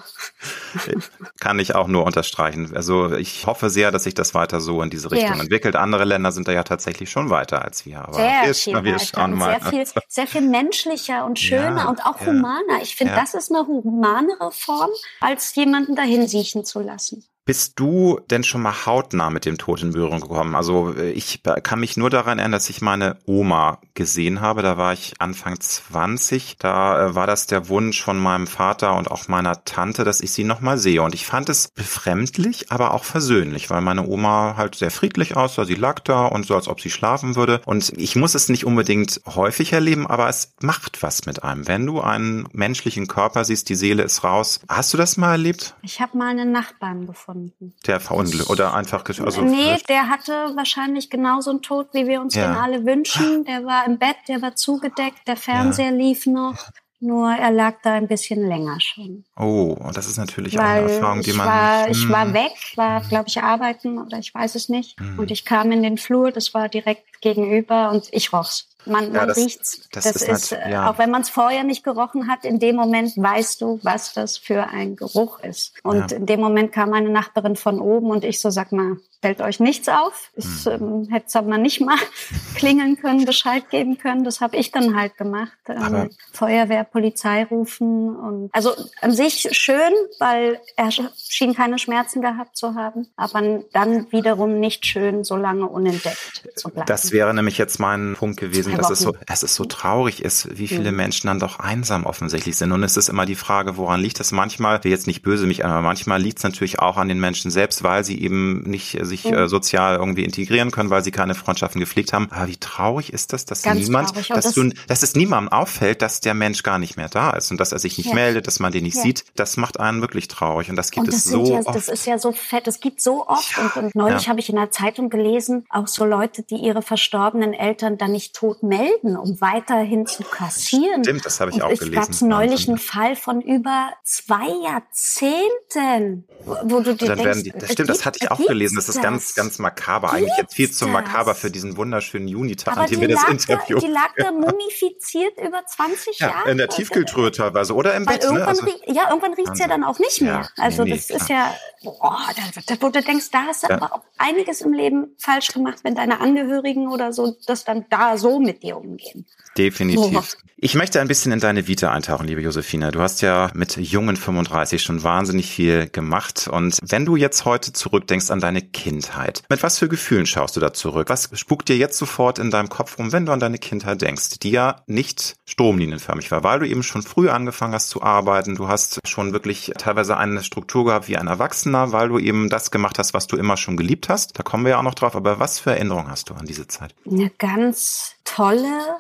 Kann ich auch nur unterstreichen. Also ich hoffe sehr, dass sich das weiter so in diese Richtung ja. entwickelt. Andere Länder sind da ja tatsächlich schon weiter als wir. Aber sehr wir, viel wir schauen mal. Sehr viel, sehr viel menschlicher und schöner ja, und auch ja, humaner. Ich finde, das ist eine humanere Form, als jemanden dahin siechen zu lassen. Bist du denn schon mal hautnah mit dem Tod in Berührung gekommen? Also äh, ich kann mich nur daran erinnern, dass ich meine Oma gesehen habe. Da war ich Anfang 20. Da äh, war das der Wunsch von meinem Vater und auch meiner Tante, dass ich sie nochmal sehe. Und ich fand es befremdlich, aber auch versöhnlich, weil meine Oma halt sehr friedlich aussah. Sie lag da und so, als ob sie schlafen würde. Und ich muss es nicht unbedingt häufig erleben, aber es macht was mit einem. Wenn du einen menschlichen Körper siehst, die Seele ist raus. Hast du das mal erlebt? Ich habe mal einen Nachbarn gefunden gefunden. Der verunglückt oder einfach also Nee, der hatte wahrscheinlich genauso einen Tod, wie wir uns ja. den alle wünschen. Der war im Bett, der war zugedeckt, der Fernseher ja. lief noch. Nur er lag da ein bisschen länger schon. Oh, das ist natürlich Weil auch eine Erfahrung, die man. War, hm. Ich war weg, war, glaube ich, arbeiten oder ich weiß es nicht. Hm. Und ich kam in den Flur, das war direkt gegenüber und ich roch's. Man, ja, man riecht's. Das, das ist, ist halt, ja. auch wenn man es vorher nicht gerochen hat, in dem Moment weißt du, was das für ein Geruch ist. Und ja. in dem Moment kam meine Nachbarin von oben und ich so, sag mal, fällt euch nichts auf. Ich hm. ähm, hätte es aber nicht mal klingeln können, Bescheid geben können. Das habe ich dann halt gemacht. Ähm, Feuerwehr, Polizei rufen. Und also an sich schön, weil er schien keine Schmerzen gehabt zu haben. Aber dann wiederum nicht schön, so lange unentdeckt zu bleiben. Das wäre nämlich jetzt mein Punkt gewesen, dass es so, es so traurig ist, wie viele mhm. Menschen dann doch einsam offensichtlich sind. Und es ist immer die Frage, woran liegt das? Manchmal, jetzt nicht böse mich an, aber manchmal liegt es natürlich auch an den Menschen selbst, weil sie eben nicht sich mhm. äh, sozial irgendwie integrieren können, weil sie keine Freundschaften gepflegt haben. Aber wie traurig ist das, dass Ganz niemand, dass das du, dass es niemandem auffällt, dass der Mensch gar nicht mehr da ist und dass er sich nicht ja. meldet, dass man den nicht ja. sieht. Das macht einen wirklich traurig und das gibt und das es so ja, oft. Das ist ja so fett. Es gibt so oft und, und neulich habe ich in der Zeitung gelesen, auch so Leute, die ihre verstorbenen Eltern dann nicht tot melden, um weiterhin zu kassieren. Stimmt, das habe ich und auch gelesen. Es gab neulich einen Fall von über zwei Jahrzehnten, wo du dir denkst, die, das stimmt, das hatte ich auch gelesen. Das ist ganz, ganz makaber. Eigentlich jetzt viel zu makaber für diesen wunderschönen Junitag, an dem wir das Interview. Da, die lag da mumifiziert über 20 ja, Jahre. In der Tiefkühltruhe teilweise oder im Weil Bett. Ne? Irgendwann ne? also, ja, irgendwann riecht es ja dann auch nicht mehr. Ja, also nee, das nee, ist ja, boah, da, wo du denkst, da hast du ja. aber auch einiges im Leben falsch gemacht, wenn deine Angehörigen oder so das dann da so mit dir umgehen. Definitiv. So. Ich möchte ein bisschen in deine Vita eintauchen, liebe Josefine. Du hast ja mit jungen 35 schon wahnsinnig viel gemacht. Und wenn du jetzt heute zurückdenkst an deine Kindheit, mit was für Gefühlen schaust du da zurück? Was spukt dir jetzt sofort in deinem Kopf rum, wenn du an deine Kindheit denkst, die ja nicht stromlinienförmig war, weil du eben schon früh angefangen hast zu arbeiten. Du hast schon wirklich teilweise eine Struktur gehabt wie ein Erwachsener, weil du eben das gemacht hast, was du immer schon geliebt hast. Da kommen wir ja auch noch drauf. Aber was für Erinnerungen hast du an diese Zeit? Eine ganz tolle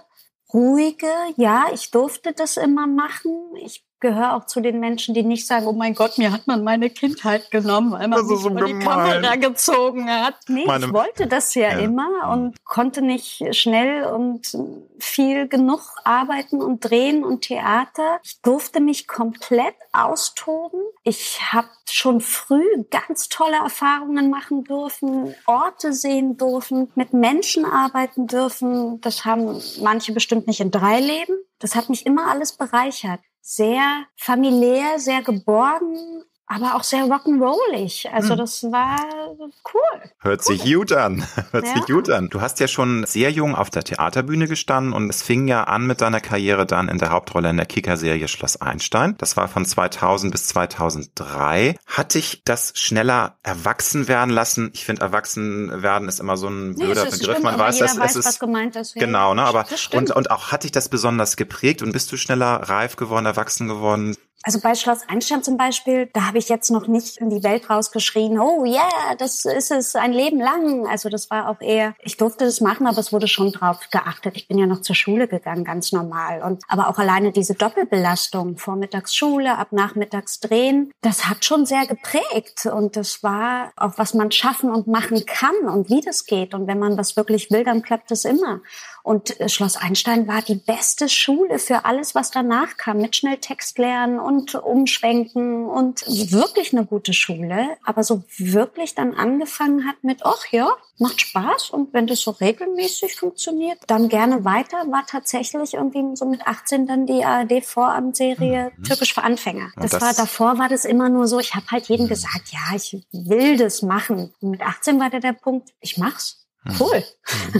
ruhige, ja, ich durfte das immer machen. Ich gehöre auch zu den Menschen, die nicht sagen, oh mein Gott, mir hat man meine Kindheit genommen, weil man mich so vor die Kamera gezogen hat. Nee, meine ich wollte das ja, ja, immer und konnte nicht schnell und viel genug arbeiten und drehen und Theater. Ich durfte mich komplett austoben. Ich habe schon früh ganz tolle Erfahrungen machen dürfen, Orte sehen dürfen, mit Menschen arbeiten dürfen. Das haben manche bestimmt nicht in drei Leben. Das hat mich immer alles bereichert sehr familiär, sehr geborgen, aber auch sehr rock'n'rollig. Also hm. das war cool. Hört cool. sich gut an. Hört ja. sich gut an. Du hast ja schon sehr jung auf der Theaterbühne gestanden und es fing ja an mit deiner Karriere dann in der Hauptrolle in der Kicker-Serie Schloss Einstein. Das war von 2000 bis 2003. Hat dich das schneller erwachsen werden lassen? Ich finde, erwachsen werden ist immer so ein blöder nee, Begriff. Man weiß, dass weiß, es ist was gemeint ist. Genau, ne? Aber und und auch hat dich das besonders geprägt und bist du schneller reif geworden, erwachsen geworden? Also bei Schloss Einstein zum Beispiel, da habe ich jetzt noch nicht in die Welt rausgeschrien, oh yeah, das ist es ein Leben lang. Also das war auch eher, ich durfte das machen, aber es wurde schon drauf geachtet. Ich bin ja noch zur Schule gegangen, ganz normal. Und aber auch alleine diese Doppelbelastung, vormittags Schule, ab nachmittags drehen, das hat schon sehr geprägt. Und das war auch, was man schaffen und machen kann und wie das geht. Und wenn man was wirklich will, dann klappt es immer. Und äh, Schloss Einstein war die beste Schule für alles, was danach kam, mit schnell Text lernen und umschwenken und wirklich eine gute Schule. Aber so wirklich dann angefangen hat mit, ach ja, macht Spaß und wenn das so regelmäßig funktioniert, dann gerne weiter, war tatsächlich irgendwie so mit 18 dann die ARD-Vorabendserie mhm. Türkisch für Anfänger. Das, das, war davor war das immer nur so, ich habe halt jedem mhm. gesagt, ja, ich will das machen. Und mit 18 war der der Punkt, ich mach's. Cool.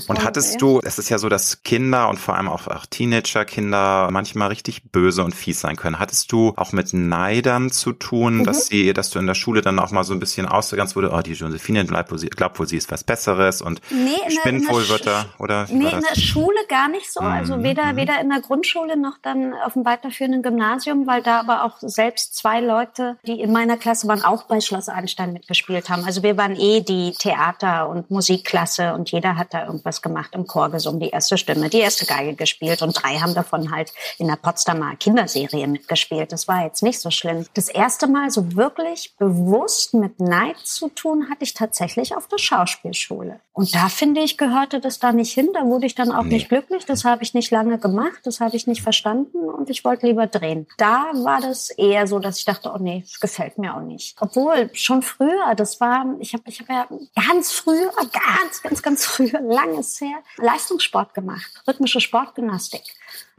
Und hattest du, es ist ja so, dass Kinder und vor allem auch, auch Teenager-Kinder manchmal richtig böse und fies sein können. Hattest du auch mit Neidern zu tun, mhm. dass sie, dass du in der Schule dann auch mal so ein bisschen ausgegrenzt wurde, oh, die Josephine glaubt wohl, sie, glaubt wohl, sie ist was Besseres und nee, spinnt wohl Wörter oder? Nee, in der Schule gar nicht so. Also mhm. weder, mhm. weder in der Grundschule noch dann auf dem weiterführenden Gymnasium, weil da aber auch selbst zwei Leute, die in meiner Klasse waren, auch bei Schloss Einstein mitgespielt haben. Also wir waren eh die Theater- und Musikklasse und jeder hat da irgendwas gemacht im Chor gesungen, die erste Stimme, die erste Geige gespielt und drei haben davon halt in der Potsdamer Kinderserie mitgespielt. Das war jetzt nicht so schlimm. Das erste Mal so wirklich bewusst mit Neid zu tun hatte ich tatsächlich auf der Schauspielschule. Und da finde ich, gehörte das da nicht hin. Da wurde ich dann auch nee. nicht glücklich. Das habe ich nicht lange gemacht. Das habe ich nicht verstanden und ich wollte lieber drehen. Da war das eher so, dass ich dachte, oh nee, das gefällt mir auch nicht. Obwohl schon früher, das war, ich habe ich hab ja ganz früher, ganz, ganz, ganz früher, langes her, Leistungssport gemacht, rhythmische Sportgymnastik.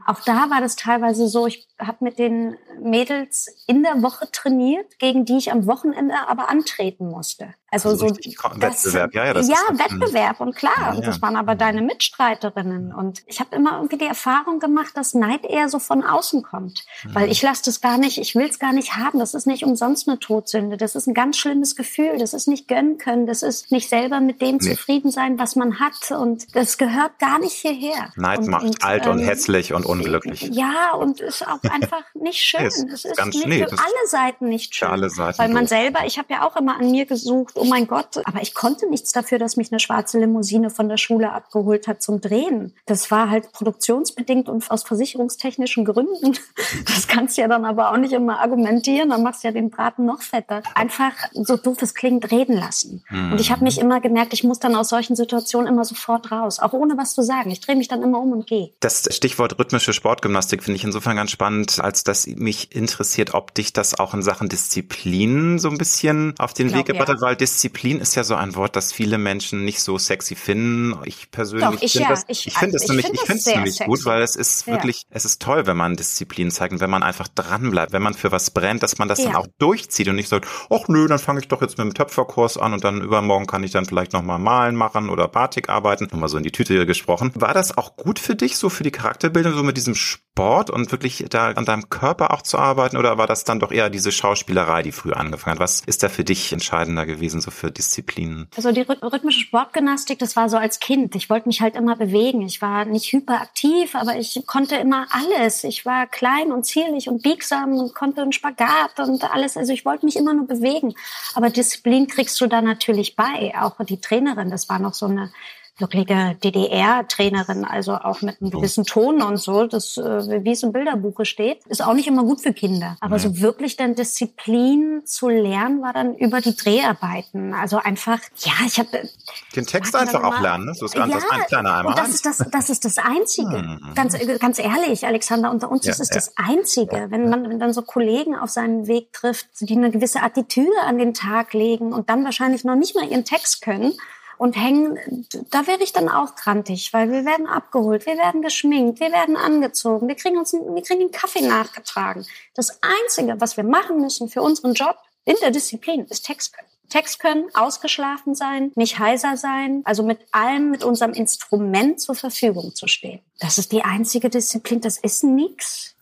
Auch da war das teilweise so, ich habe mit den Mädels in der Woche trainiert, gegen die ich am Wochenende aber antreten musste. Also, also so das, Wettbewerb, ja, ja, das ja ist, Wettbewerb und klar, ja. das waren aber deine Mitstreiterinnen und ich habe immer irgendwie die Erfahrung gemacht, dass Neid eher so von außen kommt, weil ich lasse das gar nicht, ich will es gar nicht haben, das ist nicht umsonst eine Todsünde, das ist ein ganz schlimmes Gefühl, das ist nicht gönnen können, das ist nicht selber mit dem nee. zufrieden sein, was man hat und das gehört gar nicht hierher. Neid und, macht und, alt ähm, und hässlich und unglücklich. Ja, und ist auch einfach nicht schön. es ist ganz, nicht nee, für alle Seiten nicht schön. Alle Seiten weil man doof. selber, ich habe ja auch immer an mir gesucht, oh mein Gott, aber ich konnte nichts dafür, dass mich eine schwarze Limousine von der Schule abgeholt hat zum Drehen. Das war halt produktionsbedingt und aus versicherungstechnischen Gründen. Das kannst du ja dann aber auch nicht immer argumentieren, dann machst du ja den Braten noch fetter. Einfach so doof es klingt, reden lassen. Mhm. Und ich habe mich immer gemerkt, ich muss dann aus solchen Situationen immer sofort raus, auch ohne was zu sagen. Ich drehe mich dann immer um und gehe. Das Stichwort rhythmische Sportgymnastik finde ich insofern ganz spannend, als dass mich interessiert, ob dich das auch in Sachen Disziplin so ein bisschen auf den glaub, Weg gebracht hat, ja. weil Disziplin ist ja so ein Wort, das viele Menschen nicht nicht so sexy finden. Ich persönlich ich, finde ja. das, Ich- ich finde also es ich nämlich, ich das finde es nämlich gut, sexy. weil es ist Ja. wirklich, es ist toll, wenn man Disziplin zeigt und wenn man einfach dranbleibt, wenn man für was brennt, dass man das dann Ja. auch durchzieht und nicht sagt, ach nö, dann fange ich doch jetzt mit dem Töpferkurs an und dann übermorgen kann ich dann vielleicht nochmal malen machen oder Batik arbeiten. Nur mal so in die Tüte gesprochen. War das auch gut für dich, so für die Charakterbildung, so mit diesem Sport und wirklich da an deinem Körper auch zu arbeiten oder war das dann doch eher diese Schauspielerei, die früher angefangen hat? Was ist da für dich entscheidender gewesen, so für Disziplinen? Also die rhyth- rhythmische Sportgymnastik, das war so als Kind. Ich wollte mich halt immer bewegen. Ich war nicht hyperaktiv, aber ich konnte immer alles. Ich war klein und zierlich und biegsam und konnte einen Spagat und alles. Also ich wollte mich immer nur bewegen. Aber Disziplin kriegst du da natürlich bei. Auch die Trainerin, das war noch so eine wirkliche DDR-Trainerin, also auch mit einem gewissen Ton und so, das, äh, wie es im Bilderbuche steht, ist auch nicht immer gut für Kinder. Aber so wirklich dann Disziplin zu lernen, war dann über die Dreharbeiten. Also einfach, ja, ich habe Den Text einfach auch lernen, ne? So ist ganz das ein kleiner Einmal. und das ist das, das ist das Einzige. Ganz, ganz ehrlich, Alexander, unter uns Ja, ist es ja. das Einzige. Wenn man wenn dann so Kollegen auf seinem Weg trifft, die eine gewisse Attitüde an den Tag legen und dann wahrscheinlich noch nicht mal ihren Text können und hängen, da wäre ich dann auch krantig, weil wir werden abgeholt, wir werden geschminkt, wir werden angezogen, wir kriegen uns, wir kriegen einen Kaffee nachgetragen. Das Einzige, was wir machen müssen für unseren Job in der Disziplin, ist Text können. Text können, ausgeschlafen sein, nicht heiser sein, also mit allem, mit unserem Instrument zur Verfügung zu stehen. Das ist die einzige Disziplin, das ist nix.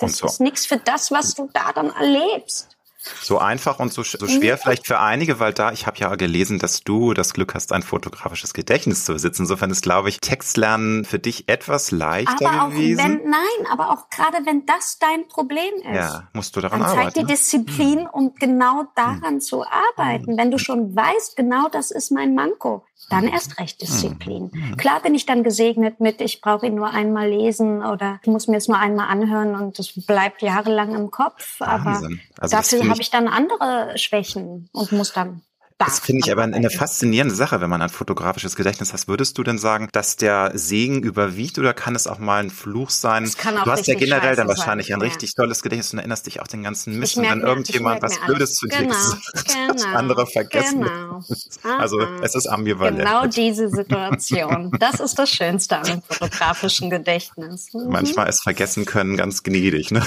Das so. ist nix für das, was du da dann erlebst. So einfach und so, so schwer vielleicht für einige, weil da, ich habe ja gelesen, dass du das Glück hast, ein fotografisches Gedächtnis zu besitzen. Insofern ist, glaube ich, Textlernen für dich etwas leichter Aber auch gewesen. wenn, nein, aber auch gerade wenn das dein Problem ist. ja, musst du daran Dann zeig arbeiten. dir ne? Disziplin, um genau daran zu arbeiten. Wenn du schon weißt, genau das ist mein Manko, dann erst recht Disziplin. Klar bin ich dann gesegnet mit, ich brauche ihn nur einmal lesen oder ich muss mir es nur einmal anhören und es bleibt jahrelang im Kopf. Aber Wahnsinn. Also dafür habe ich dann andere Schwächen und muss dann. Das da finde ich aber eine faszinierende Sache, wenn man ein fotografisches Gedächtnis hat. Würdest du denn sagen, dass der Segen überwiegt oder kann es auch mal ein Fluch sein? Es kann auch du hast ja generell dann wahrscheinlich sein, ein ja. richtig tolles Gedächtnis und erinnerst dich auch den ganzen Mist. Wenn mir- irgendjemand was Blödes zu dir Genau, gesagt hat, das genau, andere vergessen. genau. Also es ist ambivalent. Genau diese Situation. Das ist das Schönste an dem fotografischen Gedächtnis. Mhm. Manchmal ist vergessen können ganz gnädig. Ne?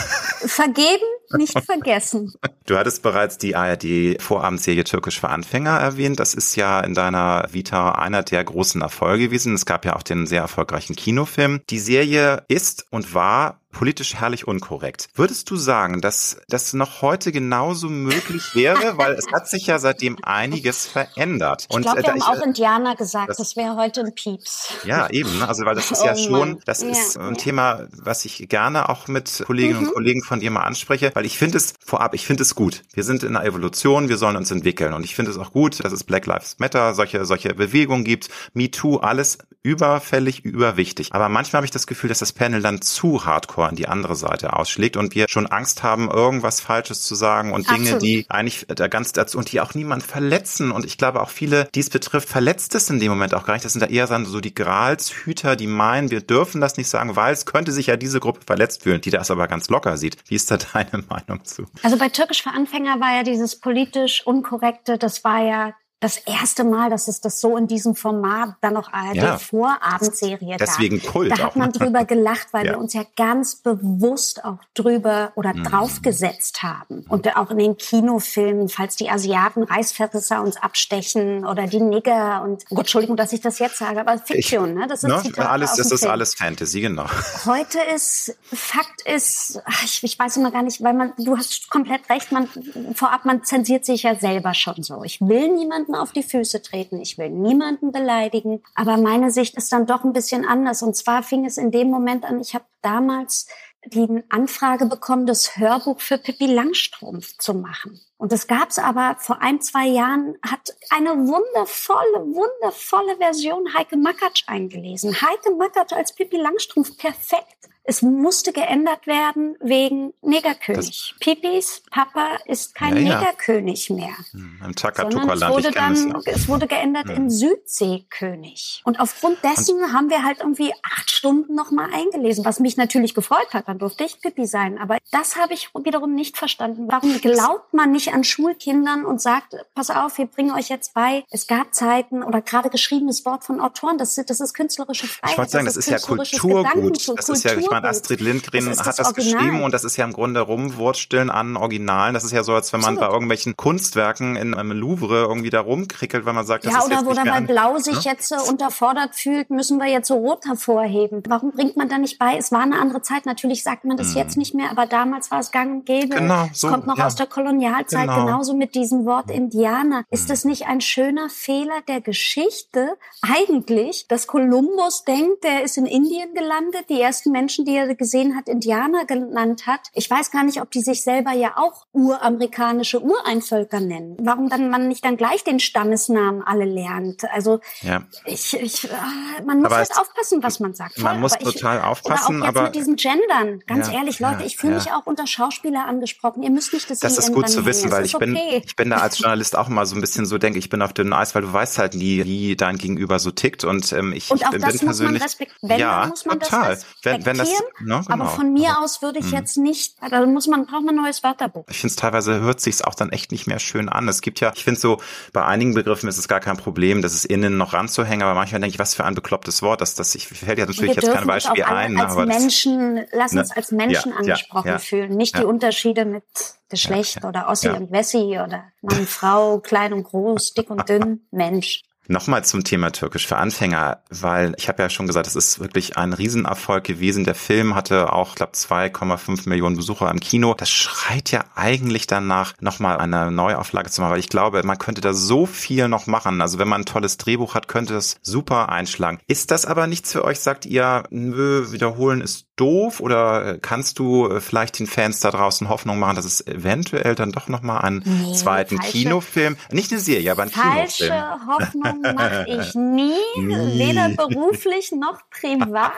Vergeben, nicht vergessen. Du hattest bereits die ARD-Vorabendserie Türkisch für Anfänger erwähnt. Das ist ja in deiner Vita einer der großen Erfolge gewesen. Es gab ja auch den sehr erfolgreichen Kinofilm. Die Serie ist und war politisch herrlich unkorrekt. Würdest du sagen, dass das noch heute genauso möglich wäre? Weil es hat sich ja seitdem einiges verändert. Ich glaube, äh, wir haben ich- auch Indianer gesagt, das- das, wäre heute ein Pieps. Ja, eben. ne? Also weil das ist ja Oh schon, Mann. das Ja, ist ein. Thema, was ich gerne auch mit Kolleginnen Mhm. und Kollegen von dir mal anspreche, weil ich finde es vorab, ich finde es gut. Wir sind in einer Evolution, wir sollen uns entwickeln und ich finde es auch gut, dass es Black Lives Matter, solche solche Bewegungen gibt, Me Too, alles überfällig, überwichtig. Aber manchmal habe ich das Gefühl, dass das Panel dann zu hardcore an die andere Seite ausschlägt und wir schon Angst haben, irgendwas Falsches zu sagen und Dinge, Absolut. die eigentlich da ganz dazu und die auch niemand verletzen. Und ich glaube auch viele, die es betrifft, verletzt es in dem Moment auch gar nicht. Das sind da eher so die Gralshüter, die meinen, wir dürfen das nicht sagen, weil es könnte sich ja diese Gruppe verletzt fühlen, die das aber ganz locker sieht. Wie ist da deine Meinung zu? Also bei Türkisch für Anfänger war ja dieses politisch Unkorrekte, das war ja das erste Mal, dass es das so in diesem Format dann noch Ja. ARD-Vorabendserie gab. Deswegen Kult Da hat man ne? drüber gelacht, weil Ja. wir uns ja ganz bewusst auch drüber oder Mhm. draufgesetzt haben. Und auch in den Kinofilmen, falls die Asiaten Reißverrisser uns abstechen oder die Nigger und, oh Gott, Entschuldigung, dass ich das jetzt sage, aber Fiktion, ne? Das sind Ne? Zitate Alles, das ist Film. alles Fantasy, genau. Heute ist, Fakt ist, ich, ich weiß immer gar nicht, weil man, du hast komplett recht, man, vorab, man zensiert sich ja selber schon so. Ich will niemanden auf die Füße treten, ich will niemanden beleidigen, aber meine Sicht ist dann doch ein bisschen anders. Und zwar fing es in dem Moment an, ich habe damals die Anfrage bekommen, das Hörbuch für Pippi Langstrumpf zu machen. Und das gab's aber vor ein, zwei Jahren, hat eine wundervolle, wundervolle Version Heike Makatsch eingelesen. Heike Makatsch als Pippi Langstrumpf, perfekt. Es musste geändert werden wegen Negerkönig. Das Pipis Papa ist kein ja, ja. Negerkönig mehr. Hm, Im Takatuka-Land. Es wurde dann, es wurde geändert hm. in Südseekönig. Und aufgrund dessen Und haben wir halt irgendwie acht Stunden nochmal eingelesen, was mich natürlich gefreut hat. Dann durfte ich Pippi sein. Aber das habe ich wiederum nicht verstanden. Warum glaubt man nicht an Schulkindern und sagt, pass auf, wir bringen euch jetzt bei, es gab Zeiten oder gerade geschriebenes Wort von Autoren, das, das ist künstlerische Freiheit. Ich wollte sagen, das, das ist, ja Kulturgut. Das ist ja, ich meine, Astrid Lindgren das hat das Original. geschrieben und das ist ja im Grunde rumwursteln an Originalen. Das ist ja so, als wenn man Absolut. bei irgendwelchen Kunstwerken in einem Louvre irgendwie da rumkrickelt, weil man sagt, das ja, ist oder wo dann weil Blau sich ne? jetzt äh, unterfordert fühlt, müssen wir jetzt so Rot hervorheben. Warum bringt man da nicht bei? Es war eine andere Zeit. Natürlich sagt man das hm. jetzt nicht mehr, aber damals war es gang und gäbe. Genau, so, es kommt noch ja. aus der Kolonialzeit, genau. genauso mit diesem Wort Indianer. Ist das nicht ein schöner Fehler der Geschichte? Eigentlich, dass Kolumbus denkt, der ist in Indien gelandet, die ersten Menschen, die er gesehen hat, Indianer genannt hat. Ich weiß gar nicht, ob die sich selber ja auch uramerikanische Ureinvölker nennen. Warum dann man nicht dann gleich den Stammesnamen alle lernt? Also ja. ich, ich, ah, man muss aber halt aufpassen, was man sagt. Man muss aber total ich, aufpassen. Oder auch jetzt aber mit diesen Gendern. Ganz ja, ehrlich, Leute, ich fühle mich auch unter Schauspieler angesprochen. Ihr müsst nicht das Das ist gut zu wissen, weil ich okay. bin, ich bin da als Journalist auch mal so ein bisschen so denke, ich bin auf dünnem Eis, weil du weißt halt nie, wie dein Gegenüber so tickt und ähm, ich, und ich bin, muss persönlich, ja, muss total. das wenn, wenn das, ne, genau. Aber von mir aus würde ich mhm. jetzt nicht, da muss man braucht man ein neues Wörterbuch. Ich finde es teilweise hört sich's auch dann echt nicht mehr schön an. Es gibt ja, ich finde so bei einigen Begriffen ist es gar kein Problem, das ist innen noch ranzuhängen, aber manchmal denke ich, was für ein beklopptes Wort, das das ich fällt ja natürlich jetzt kein Beispiel ein, als aber Menschen, das, lass uns ne, als Menschen ja, angesprochen ja, fühlen, nicht die Unterschiede mit Geschlecht oder Ossi und Wessi oder Mann, Frau, klein und groß, dick und dünn, Mensch. Nochmal zum Thema Türkisch für Anfänger, weil ich habe ja schon gesagt, es ist wirklich ein Riesenerfolg gewesen. Der Film hatte auch, glaube 2,5 Millionen Besucher im Kino. Das schreit ja eigentlich danach, nochmal eine Neuauflage zu machen, weil ich glaube, man könnte da so viel noch machen. Also wenn man ein tolles Drehbuch hat, könnte das super einschlagen. Ist das aber nichts für euch? Sagt ihr, nö, wiederholen ist doof oder kannst du äh, vielleicht den Fans da draußen Hoffnung machen, dass es eventuell dann doch nochmal einen nee, zweiten falsche, Kinofilm, nicht eine Serie, aber ein falsche Kinofilm. Falsche Hoffnung mache ich nie, nie, weder beruflich noch privat.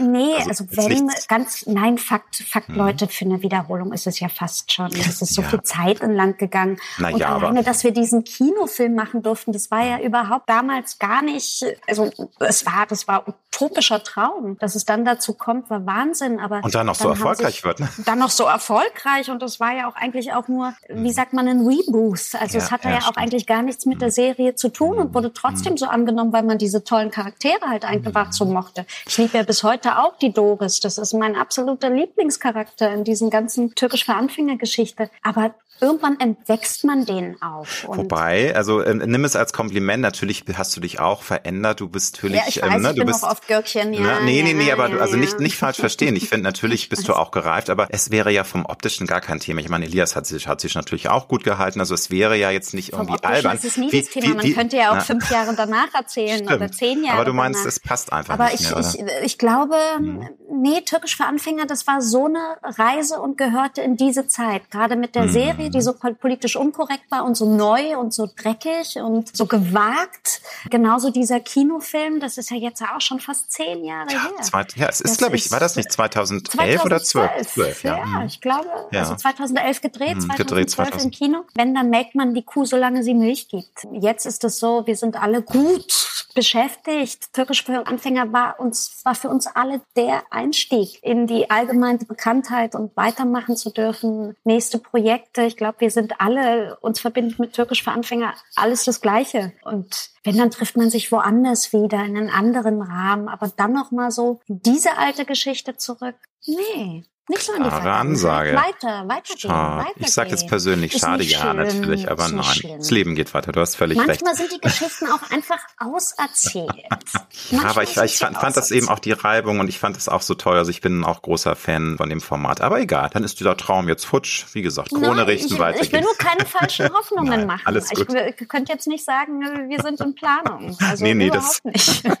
Nee, also, also wenn ganz, nein, Fakt, Fakt, mhm. Leute, für eine Wiederholung ist es ja fast schon. Es ist so ja. viel Zeit in Land gegangen. Na und ja, alleine, dass wir diesen Kinofilm machen durften, das war ja überhaupt damals gar nicht, also es war, das war utopischer Traum. Dass es dann dazu kommt, war Wahnsinn. Aber und dann noch dann so erfolgreich wird, ne? Dann noch so erfolgreich und das war ja auch eigentlich auch nur, wie sagt man, ein Reboot. Also ja, es hatte ja, ja auch eigentlich gar nichts mit der Serie zu tun und wurde trotzdem so angenommen, weil man diese tollen Charaktere halt einfach so mochte. Ich liebe ja bis heute auch die Doris. Das ist mein absoluter Lieblingscharakter in diesen ganzen türkisch für Anfängergeschichte. Aber irgendwann entwächst man den auch. Wobei, also äh, nimm es als Kompliment. Natürlich hast du dich auch verändert. Du bist natürlich, ja, ich weiß, ähm, ne, ich du bin bist noch oft Gürkchen, ja. Ne? Nee, nee, nee, ja, aber du, also nicht nicht falsch verstehen. Ich finde natürlich bist du auch gereift, aber es wäre ja vom optischen gar kein Thema. Ich meine, Elias hat sich hat sich natürlich auch gut gehalten. Also es wäre ja jetzt nicht vom irgendwie albern. Das ist nie wie, das Thema. Man wie, könnte ja auch na, fünf Jahre danach erzählen stimmt. oder zehn Jahre. Aber du meinst, danach. es passt einfach aber nicht mehr, ich, ich, ich glaube, hm. nee, türkisch für Anfänger, das war so eine Reise und gehörte in diese Zeit. Gerade mit der hm. Serie, die so politisch unkorrekt war und so neu und so dreckig und so gewagt. Genauso dieser Kinofilm, das ist ja jetzt auch schon fast zehn Jahre ja, her. Zwei, ja, es ist, glaube ich, war das nicht 2011 2012, oder 12? 12 ja. ja, ich glaube, ja. also 2011 gedreht, 2012 gedreht, 2000. im Kino. Wenn, dann melkt man die Kuh, solange sie Milch gibt. Jetzt ist es so, wir sind alle gut beschäftigt. Türkisch für Anfänger war uns, war für uns alle der Einstieg in die allgemeine Bekanntheit und weitermachen zu dürfen. Nächste Projekte. Ich glaube, wir sind alle, uns verbindet mit Türkisch für Anfänger alles das Gleiche. Und wenn, dann trifft man sich woanders wieder, in einem anderen Rahmen. Aber dann noch mal so diese alte Geschichte zurück. Nee, nicht so in die Klare Ansage. Weiter, weitergehen, weitergehen. Ich sage jetzt persönlich, ist schade ja schön, natürlich, aber nein. Schlimm. Das Leben geht weiter, du hast völlig Manchmal recht. Manchmal sind die Geschichten auch einfach auserzählt. ja, aber ich, ich fand, fand das eben auch die Reibung und ich fand das auch so toll. Also ich bin auch großer Fan von dem Format. Aber egal, dann ist dieser Traum jetzt futsch. Wie gesagt, Krone nein, richten, ich, weitergehen. Ich will nur keine falschen Hoffnungen nein, machen. Alles gut. Ich, ich könnte jetzt nicht sagen, wir sind in Planung. Also nee, nee, überhaupt das, nicht.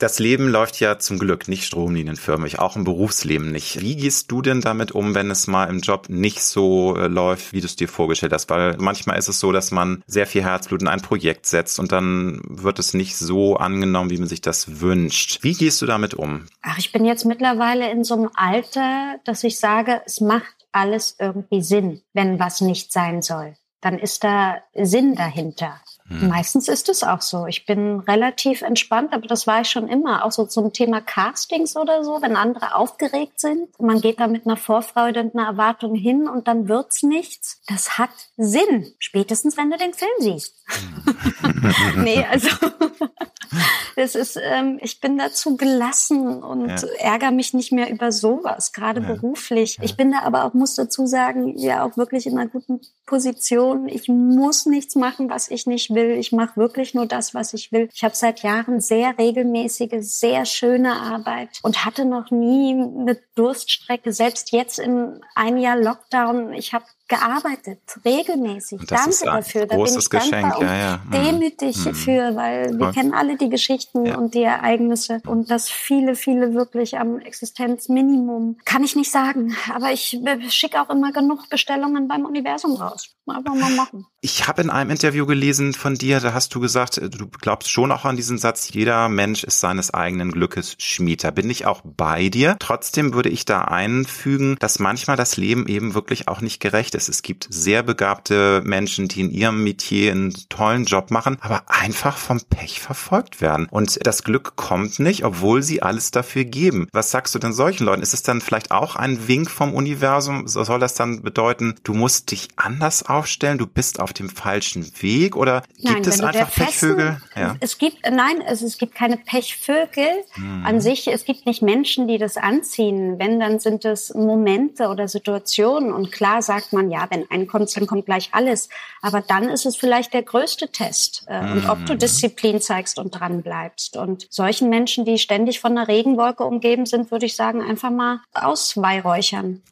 Das Leben läuft ja zum Glück nicht stromlinienförmig, auch im Berufsleben nicht. Wie gehst du denn damit um, wenn es mal im Job nicht so äh, läuft, wie du es dir vorgestellt hast? Weil manchmal ist es so, dass man sehr viel Herzblut in ein Projekt setzt und dann wird es nicht so angenommen, wie man sich das wünscht. Wie gehst du damit um? Ach, ich bin jetzt mittlerweile in so einem Alter, dass ich sage, es macht alles irgendwie Sinn, wenn was nicht sein soll. Dann ist da Sinn dahinter. Hm. Meistens ist es auch so. Ich bin relativ entspannt, aber das war ich schon immer. Auch so zum Thema Castings oder so, wenn andere aufgeregt sind. Man geht da mit einer Vorfreude und einer Erwartung hin und dann wird's nichts. Das hat Sinn. Spätestens, wenn du den Film siehst. Nee, also das ist, ähm, ich bin dazu gelassen und ja. ärgere mich nicht mehr über sowas, gerade ja. beruflich. Ja. Ich bin da aber auch, muss dazu sagen, ja auch wirklich in einer guten Position. Ich muss nichts machen, was ich nicht will. Ich mache wirklich nur das, was ich will. Ich habe seit Jahren sehr regelmäßige, sehr schöne Arbeit und hatte noch nie eine Durststrecke. Selbst jetzt in ein Jahr Lockdown, ich habe gearbeitet, regelmäßig. Danke dafür. Da bin ich Geschenk. dankbar ja, ja. und hm. demütig hm. für, weil wir kennen alle die Geschichten und die Ereignisse und das viele, viele wirklich am Existenzminimum. Kann ich nicht sagen, aber ich schicke auch immer genug Bestellungen beim Universum raus. Einfach mal machen. Ich habe in einem Interview gelesen von dir, da hast du gesagt, du glaubst schon auch an diesen Satz, jeder Mensch ist seines eigenen Glückes Schmied. Da bin ich auch bei dir. Trotzdem würde ich da einfügen, dass manchmal das Leben eben wirklich auch nicht gerecht ist ist. Es gibt sehr begabte Menschen, die in ihrem Metier einen tollen Job machen, aber einfach vom Pech verfolgt werden. Und das Glück kommt nicht, obwohl sie alles dafür geben. Was sagst du denn solchen Leuten? Ist es dann vielleicht auch ein Wink vom Universum? Soll das dann bedeuten, du musst dich anders aufstellen, du bist auf dem falschen Weg oder gibt nein, es einfach Pechvögel? Ja. Es gibt, nein, also es gibt keine Pechvögel hm. an sich. Es gibt nicht Menschen, die das anziehen. Wenn, dann sind es Momente oder Situationen. Und klar sagt man, ja, wenn ein kommt, dann kommt gleich alles. Aber dann ist es vielleicht der größte Test. Äh, mhm. Und ob du mhm. Disziplin zeigst und dran bleibst. Und solchen Menschen, die ständig von einer Regenwolke umgeben sind, würde ich sagen, einfach mal ausweihräuchern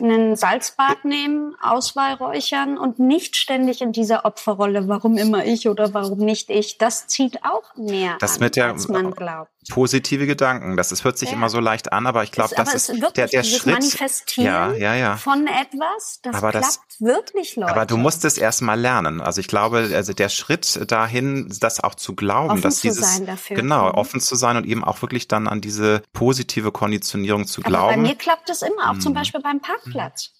einen Salzbad nehmen, Ausweihräuchern und nicht ständig in dieser Opferrolle, warum immer ich oder warum nicht ich. Das zieht auch mehr das an, der, als man glaubt. Positive Gedanken. Das ist, hört sich ja. immer so leicht an, aber ich glaube, das ist wirklich, der, der Schritt. Manifestieren ja, ja, ja. von etwas, das aber klappt das, wirklich, Leute. Aber du musst es erstmal lernen. Also ich glaube, also der Schritt dahin, das auch zu glauben, offen dass zu dieses, genau, mhm. offen zu sein und eben auch wirklich dann an diese positive Konditionierung zu glauben. Aber bei mir klappt es immer, auch zum mhm. Beispiel beim Parkplatz.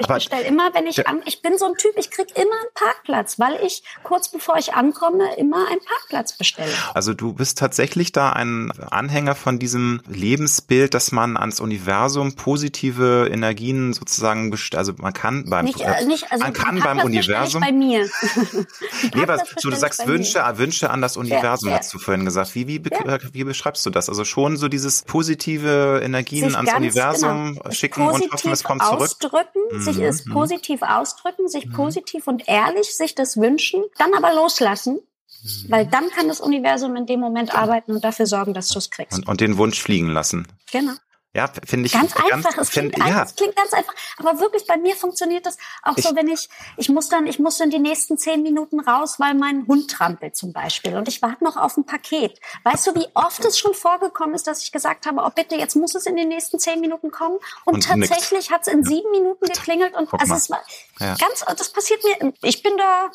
Ich bestelle immer, wenn ich an, ich bin so ein Typ, ich krieg immer einen Parkplatz, weil ich kurz bevor ich ankomme immer einen Parkplatz bestelle. Also du bist tatsächlich da ein Anhänger von diesem Lebensbild, dass man ans Universum positive Energien sozusagen, also man kann beim, nicht, äh, nicht, also man kann beim Universum. bei mir. nee, was, du, du sagst Wünsche, Wünsche an das Universum, ja, ja. hast du vorhin gesagt. Wie, wie, ja. wie beschreibst du das? Also schon so dieses positive Energien Sich ans Universum genau, schicken und hoffen, es kommt zurück. Ausdrücken mhm. sich es mhm. positiv ausdrücken, sich mhm. positiv und ehrlich sich das wünschen, dann aber loslassen. Mhm. Weil dann kann das Universum in dem Moment arbeiten und dafür sorgen, dass du es kriegst. Und, und den Wunsch fliegen lassen. Genau. Ja, finde ich ganz einfach. Ganz, es klingt, find, ja. klingt ganz einfach, aber wirklich bei mir funktioniert das auch ich, so, wenn ich ich muss dann ich muss dann die nächsten zehn Minuten raus, weil mein Hund trampelt zum Beispiel und ich warte noch auf ein Paket. Weißt du, wie oft es schon vorgekommen ist, dass ich gesagt habe, oh bitte, jetzt muss es in den nächsten zehn Minuten kommen und, und tatsächlich hat es in sieben Minuten geklingelt und also es war ja. ganz, das passiert mir. Ich bin da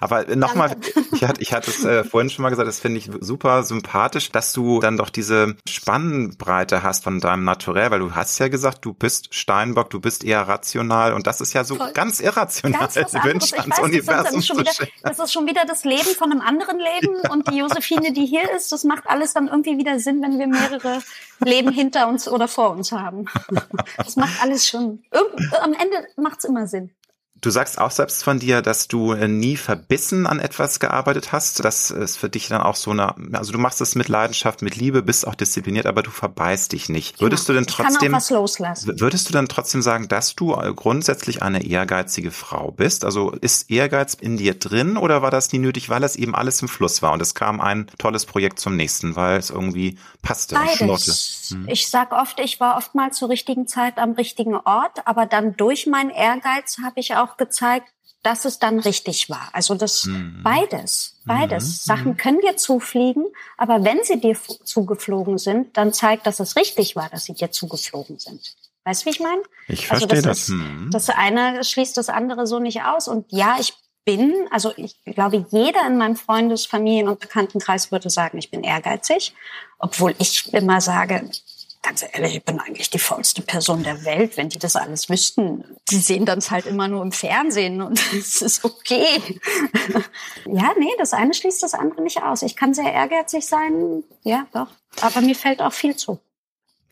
aber nochmal, ich hatte, ich hatte es äh, vorhin schon mal gesagt, das finde ich super sympathisch, dass du dann doch diese Spannbreite hast von deinem Naturell, weil du hast ja gesagt, du bist Steinbock, du bist eher rational und das ist ja so Voll. ganz irrational. Ganz Wünsch ans weiß, Universum das, ist wieder, das ist schon wieder das Leben von einem anderen Leben und die Josephine, die hier ist, das macht alles dann irgendwie wieder Sinn, wenn wir mehrere Leben hinter uns oder vor uns haben. Das macht alles schon, am Ende macht es immer Sinn. Du sagst auch selbst von dir, dass du äh, nie verbissen an etwas gearbeitet hast. Das ist für dich dann auch so eine, also du machst es mit Leidenschaft, mit Liebe, bist auch diszipliniert, aber du verbeißt dich nicht. Würdest genau. du denn trotzdem, würdest du dann trotzdem sagen, dass du äh, grundsätzlich eine ehrgeizige Frau bist? Also ist Ehrgeiz in dir drin oder war das nie nötig, weil es eben alles im Fluss war und es kam ein tolles Projekt zum nächsten, weil es irgendwie passte? Beides. Hm. Ich sag oft, ich war oftmals zur richtigen Zeit am richtigen Ort, aber dann durch meinen Ehrgeiz habe ich auch gezeigt, dass es dann richtig war. Also das mhm. beides, beides. Mhm. Sachen können dir zufliegen, aber wenn sie dir zugeflogen sind, dann zeigt, dass es richtig war, dass sie dir zugeflogen sind. Weißt du, wie ich meine? Ich verstehe also das. Das, mhm. das eine schließt das andere so nicht aus. Und ja, ich bin, also ich glaube, jeder in meinem Freundes-, Familien- und Bekanntenkreis würde sagen, ich bin ehrgeizig, obwohl ich immer sage, ganz ehrlich, ich bin eigentlich die faulste Person der Welt, wenn die das alles wüssten. Die sehen dann halt immer nur im Fernsehen und es ist okay. ja, nee, das eine schließt das andere nicht aus. Ich kann sehr ehrgeizig sein, ja, doch. Aber mir fällt auch viel zu.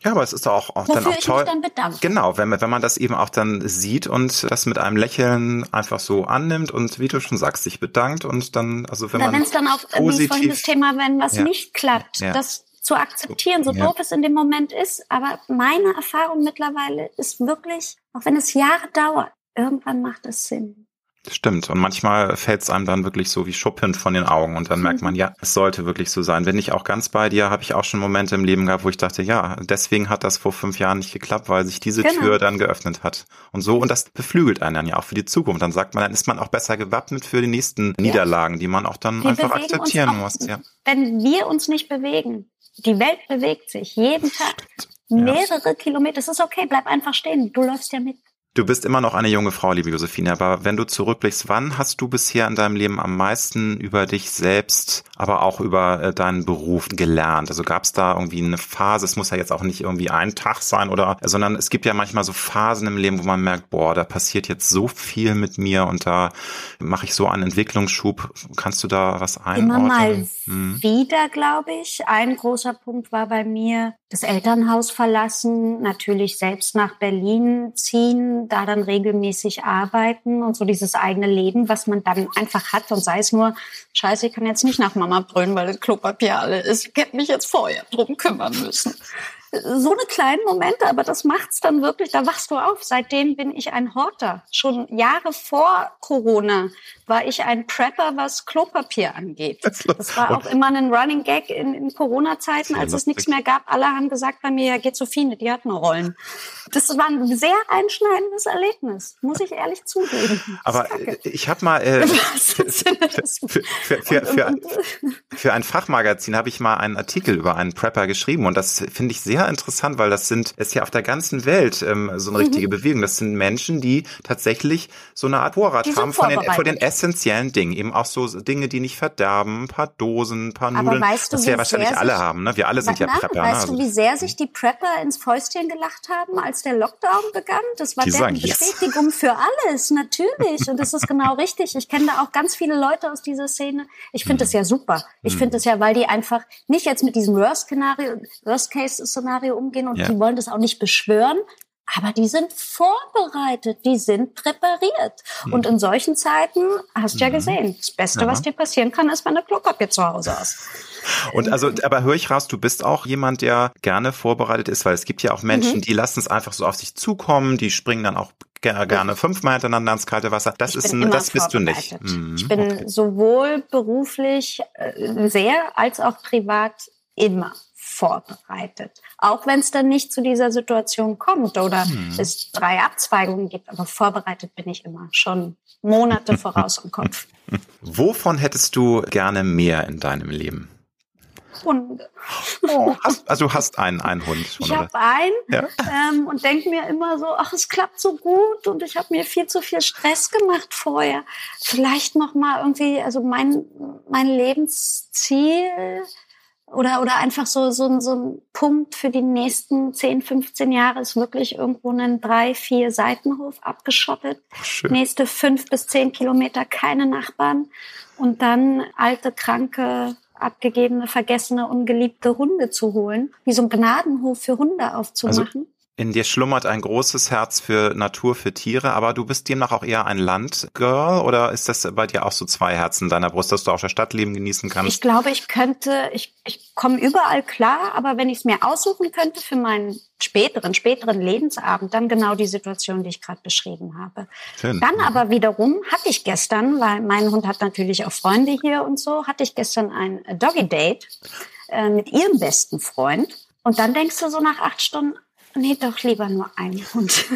Ja, aber es ist auch, auch Wofür dann auch toll. Dann. Genau, wenn, wenn man das eben auch dann sieht und das mit einem Lächeln einfach so annimmt und wie du schon sagst, sich bedankt und dann, also wenn Oder man wenn es dann auch vorhin das Thema, wenn was Ja. nicht klappt, Ja. das zu akzeptieren, so Ja. doof es in dem Moment ist. Aber meine Erfahrung mittlerweile ist wirklich, auch wenn es Jahre dauert, irgendwann macht es Sinn. Stimmt. Und manchmal fällt es einem dann wirklich so wie Schuppen von den Augen und dann merkt man, ja, es sollte wirklich so sein. Bin ich auch ganz bei dir, habe ich auch schon Momente im Leben gehabt, wo ich dachte, ja, deswegen hat das vor fünf Jahren nicht geklappt, weil sich diese Genau. Tür dann geöffnet hat. Und so, und das beflügelt einen dann ja auch für die Zukunft. Dann sagt man, dann ist man auch besser gewappnet für die nächsten Niederlagen, die man auch dann Wir einfach akzeptieren auch- muss. Ja. Wenn wir uns nicht bewegen, die Welt bewegt sich jeden Tag. Mehrere Kilometer. Es ist okay, bleib einfach stehen. Du läufst ja mit. Du bist immer noch eine junge Frau, liebe Josephine, aber wenn du zurückblickst, wann hast du bisher in deinem Leben am meisten über dich selbst, aber auch über äh, deinen Beruf gelernt? Also gab es da irgendwie eine Phase, es muss ja jetzt auch nicht irgendwie ein Tag sein oder, sondern es gibt ja manchmal so Phasen im Leben, wo man merkt, boah, da passiert jetzt so viel mit mir und da mache ich so einen Entwicklungsschub. Kannst du da was Immer einordnen? mal Hm. wieder, glaube ich. Ein großer Punkt war bei mir das Elternhaus verlassen, natürlich selbst nach Berlin ziehen, da dann regelmäßig arbeiten und so dieses eigene Leben, was man dann einfach hat und sei es nur, scheiße, ich kann jetzt nicht nach Mama brüllen, weil das Klopapier alle ist. Ich hätte mich jetzt vorher drum kümmern müssen. So eine kleinen Momente, aber das macht's dann wirklich, da wachst du auf. Seitdem bin ich ein Horter. Schon Jahre vor Corona war ich ein Prepper, was Klopapier angeht. Das war auch immer ein Running Gag in, in Corona-Zeiten, als es nichts mehr gab. Alle haben gesagt bei mir, ja, geht Sophine, die hat nur Rollen. Das war ein sehr einschneidendes Erlebnis, muss ich ehrlich zugeben. Aber äh, ich habe mal äh, für, für, für, Für ein Fachmagazin habe ich mal einen Artikel über einen Prepper geschrieben und das finde ich sehr interessant, weil das sind ist ja auf der ganzen Welt ähm, so Mhm. eine richtige Bewegung. Das sind Menschen, die tatsächlich so eine Art Vorrat haben von den, von den essentiellen Dingen, eben auch so Dinge, die nicht verderben, ein paar Dosen, ein paar Aber Nudeln. weißt du, das wir wie wahrscheinlich alle haben. Ne? Wir alle sind ja Na, Prepper. Weißt ne? du, wie sehr sich die Prepper ins Fäustchen gelacht haben, als der Lockdown begann? Das war Die deren sagen, yes. Bestätigung für alles, natürlich. Und das ist genau richtig. Ich kenne da auch ganz viele Leute aus dieser Szene. Ich finde das ja super. Ich finde das ja, weil die einfach nicht jetzt mit diesem Worst-Szenario, Worst-Case-Szenario umgehen und Ja. die wollen das auch nicht beschwören. Aber die sind vorbereitet, die sind präpariert. Und in solchen Zeiten hast du ja gesehen, das Beste, Ja. was dir passieren kann, ist, wenn du Klopapier zu Hause hast. Und also, aber höre ich raus, du bist auch jemand, der gerne vorbereitet ist, weil es gibt ja auch Mhm. Menschen, die lassen es einfach so auf sich zukommen, die springen dann auch ge- gerne fünfmal hintereinander ins kalte Wasser. Das Ich ist ein, das bist du nicht. Mhm. Ich bin sowohl beruflich äh, sehr als auch privat immer vorbereitet. Auch wenn es dann nicht zu dieser Situation kommt oder Hm. es drei Abzweigungen gibt, aber vorbereitet bin ich immer schon Monate voraus im Kopf. Wovon hättest du gerne mehr in deinem Leben? Hunde. Hast, also du hast einen, einen Hund schon, Ich habe einen Ja. ähm, und denke mir immer so, ach, es klappt so gut und ich habe mir viel zu viel Stress gemacht vorher. Vielleicht noch mal irgendwie, also mein mein Lebensziel oder oder einfach so so, ein- so ein Punkt für die nächsten 10, 15 Jahre ist wirklich irgendwo einen drei, vier Seitenhof abgeschottet. Schön. Nächste fünf bis zehn Kilometer keine Nachbarn und dann alte, kranke, abgegebene, vergessene, ungeliebte Hunde zu holen, wie so ein Gnadenhof für Hunde aufzumachen. In dir schlummert ein großes Herz für Natur, für Tiere, aber du bist demnach auch eher ein Landgirl oder ist das bei dir auch so zwei Herzen in deiner Brust, dass du auch das Stadtleben genießen kannst? ich glaube, ich könnte, ich, ich komme überall klar, aber wenn ich es mir aussuchen könnte für meinen späteren, späteren Lebensabend, dann genau die Situation, die ich gerade beschrieben habe. Schön. Dann aber wiederum hatte ich gestern, weil mein Hund hat natürlich auch Freunde hier und so, hatte ich gestern ein Doggy-Date äh, mit ihrem besten Freund. Und dann denkst du so nach acht Stunden, nee, doch lieber nur einen Hund.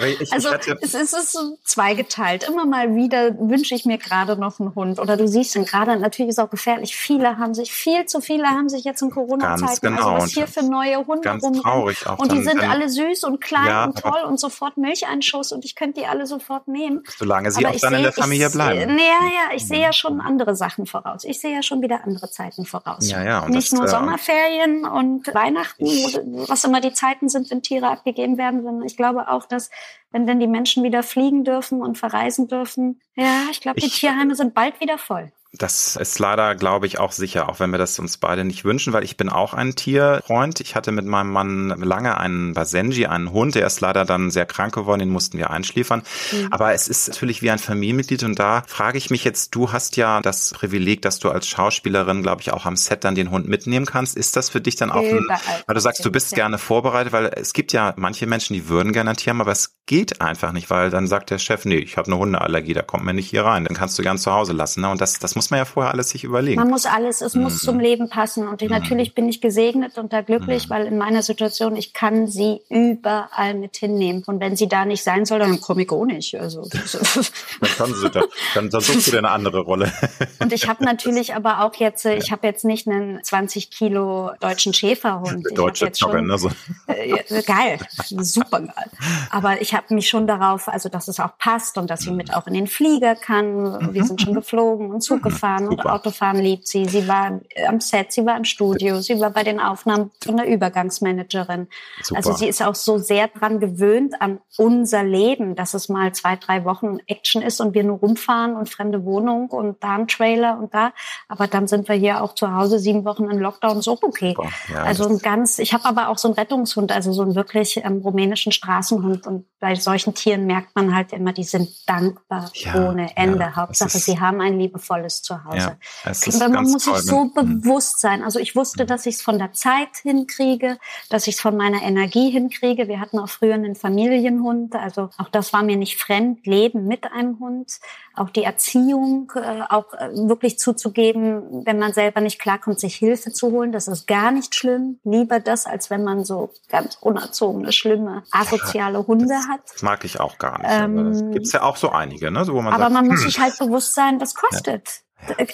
ich, also ich es ist so zweigeteilt. Immer mal wieder wünsche ich mir gerade noch einen Hund. Oder du siehst dann gerade, natürlich ist es auch gefährlich. Viele haben sich, viel zu viele haben sich jetzt in Corona-Zeiten, genau. also was hier für neue Hunde ganz traurig auch Und die dann, sind alle süß und klein ja, und toll und sofort Milcheinschuss und ich könnte die alle sofort nehmen. Solange sie aber auch dann sehe, in der Familie ich, bleiben. Ja, ja, ich sehe ja schon andere Sachen voraus. Ich sehe ja schon wieder andere Zeiten voraus. Ja, ja. Und Nicht das, nur äh, Sommerferien und Weihnachten, ich, was immer die Zeiten sind, wenn Tiere abgegeben werden, sondern ich glaube auch, dass wenn denn die Menschen wieder fliegen dürfen und verreisen dürfen, ja, ich glaube, die ich, Tierheime sind bald wieder voll. Das ist leider, glaube ich, auch sicher, auch wenn wir das uns beide nicht wünschen, weil ich bin auch ein Tierfreund. Ich hatte mit meinem Mann lange einen Basenji, einen Hund, der ist leider dann sehr krank geworden, den mussten wir einschläfern. Mhm. Aber es ist natürlich wie ein Familienmitglied und da frage ich mich jetzt, du hast ja das Privileg, dass du als Schauspielerin, glaube ich, auch am Set dann den Hund mitnehmen kannst. Ist das für dich dann auch, ein, weil du sagst, du bist gerne vorbereitet, weil es gibt ja manche Menschen, die würden gerne ein Tier haben, aber es geht einfach nicht, weil dann sagt der Chef, nee, ich habe eine Hundeallergie, da kommt mir nicht hier rein. Dann kannst du gern zu Hause lassen. Ne? Und das, das muss man ja vorher alles sich überlegen. Man muss alles, es mhm. muss zum Leben passen. Und ich, mhm. natürlich bin ich gesegnet und da glücklich, mhm. weil in meiner Situation, ich kann sie überall mit hinnehmen. Und wenn sie da nicht sein soll, dann komme ich auch nicht. Also, dann kann sie da, dann, dann suchst du dir eine andere Rolle. und ich habe natürlich aber auch jetzt, ich habe jetzt nicht einen 20 Kilo deutschen Schäferhund. Deutsche Jogger, ne? So. Äh, geil, super geil. Aber ich habe mich schon darauf, also dass es auch passt und dass sie mit auch in den Flieger kann. Wir sind schon geflogen und Zug gefahren und Autofahren liebt sie. Sie war am Set, sie war im Studio, sie war bei den Aufnahmen von der Übergangsmanagerin. Super. Also sie ist auch so sehr dran gewöhnt an unser Leben, dass es mal zwei, drei Wochen Action ist und wir nur rumfahren und fremde Wohnung und da ein Trailer und da. Aber dann sind wir hier auch zu Hause sieben Wochen in Lockdown, so okay. Ja, also ein ganz, ich habe aber auch so einen Rettungshund, also so einen wirklich ähm, rumänischen Straßenhund und bei solchen Tieren merkt man halt immer, die sind dankbar ja, ohne Ende. Ja, Hauptsache, sie haben ein liebevolles Zuhause. Ja, man muss sich so mhm. bewusst sein. Also ich wusste, mhm. dass ich es von der Zeit hinkriege, dass ich es von meiner Energie hinkriege. Wir hatten auch früher einen Familienhund, also auch das war mir nicht fremd, Leben mit einem Hund, auch die Erziehung, äh, auch äh, wirklich zuzugeben, wenn man selber nicht klarkommt, sich Hilfe zu holen, das ist gar nicht schlimm. Lieber das, als wenn man so ganz unerzogene, schlimme, asoziale Hunde hat. Das mag ich auch gar nicht. Ähm, gibt's ja auch so einige, ne? So, wo man aber sagt, man hm. muss sich halt bewusst sein, das kostet.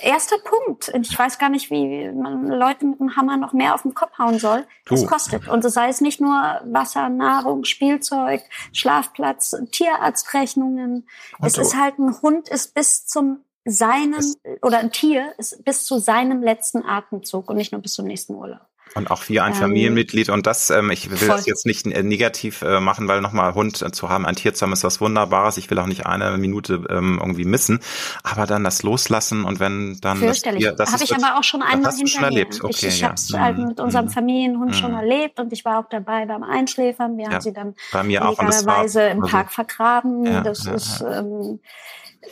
Erster Punkt. Ich weiß gar nicht, wie man Leute mit dem Hammer noch mehr auf den Kopf hauen soll. Es kostet. Und das heißt nicht nur Wasser, Nahrung, Spielzeug, Schlafplatz, Tierarztrechnungen. Und es ist halt ein Hund ist bis zum seinem oder ein Tier ist bis zu seinem letzten Atemzug und nicht nur bis zum nächsten Urlaub. Und auch wie ein ähm, Familienmitglied. Und das, ähm, ich will voll. das jetzt nicht äh, negativ äh, machen, weil nochmal Hund äh, zu haben, ein Tier zu haben, ist was Wunderbares. Ich will auch nicht eine Minute ähm, irgendwie missen. Aber dann das Loslassen und wenn dann Fürchterlich. das, das habe ich aber auch schon einmal hinter schon erlebt. Okay, ich ich ja. habe es halt mit unserem mhm. Familienhund mhm. schon erlebt und ich war auch dabei beim Einschläfern. Wir ja. haben sie dann Bei mir auch, illegalerweise im Park also, vergraben. Ja, das ist ähm,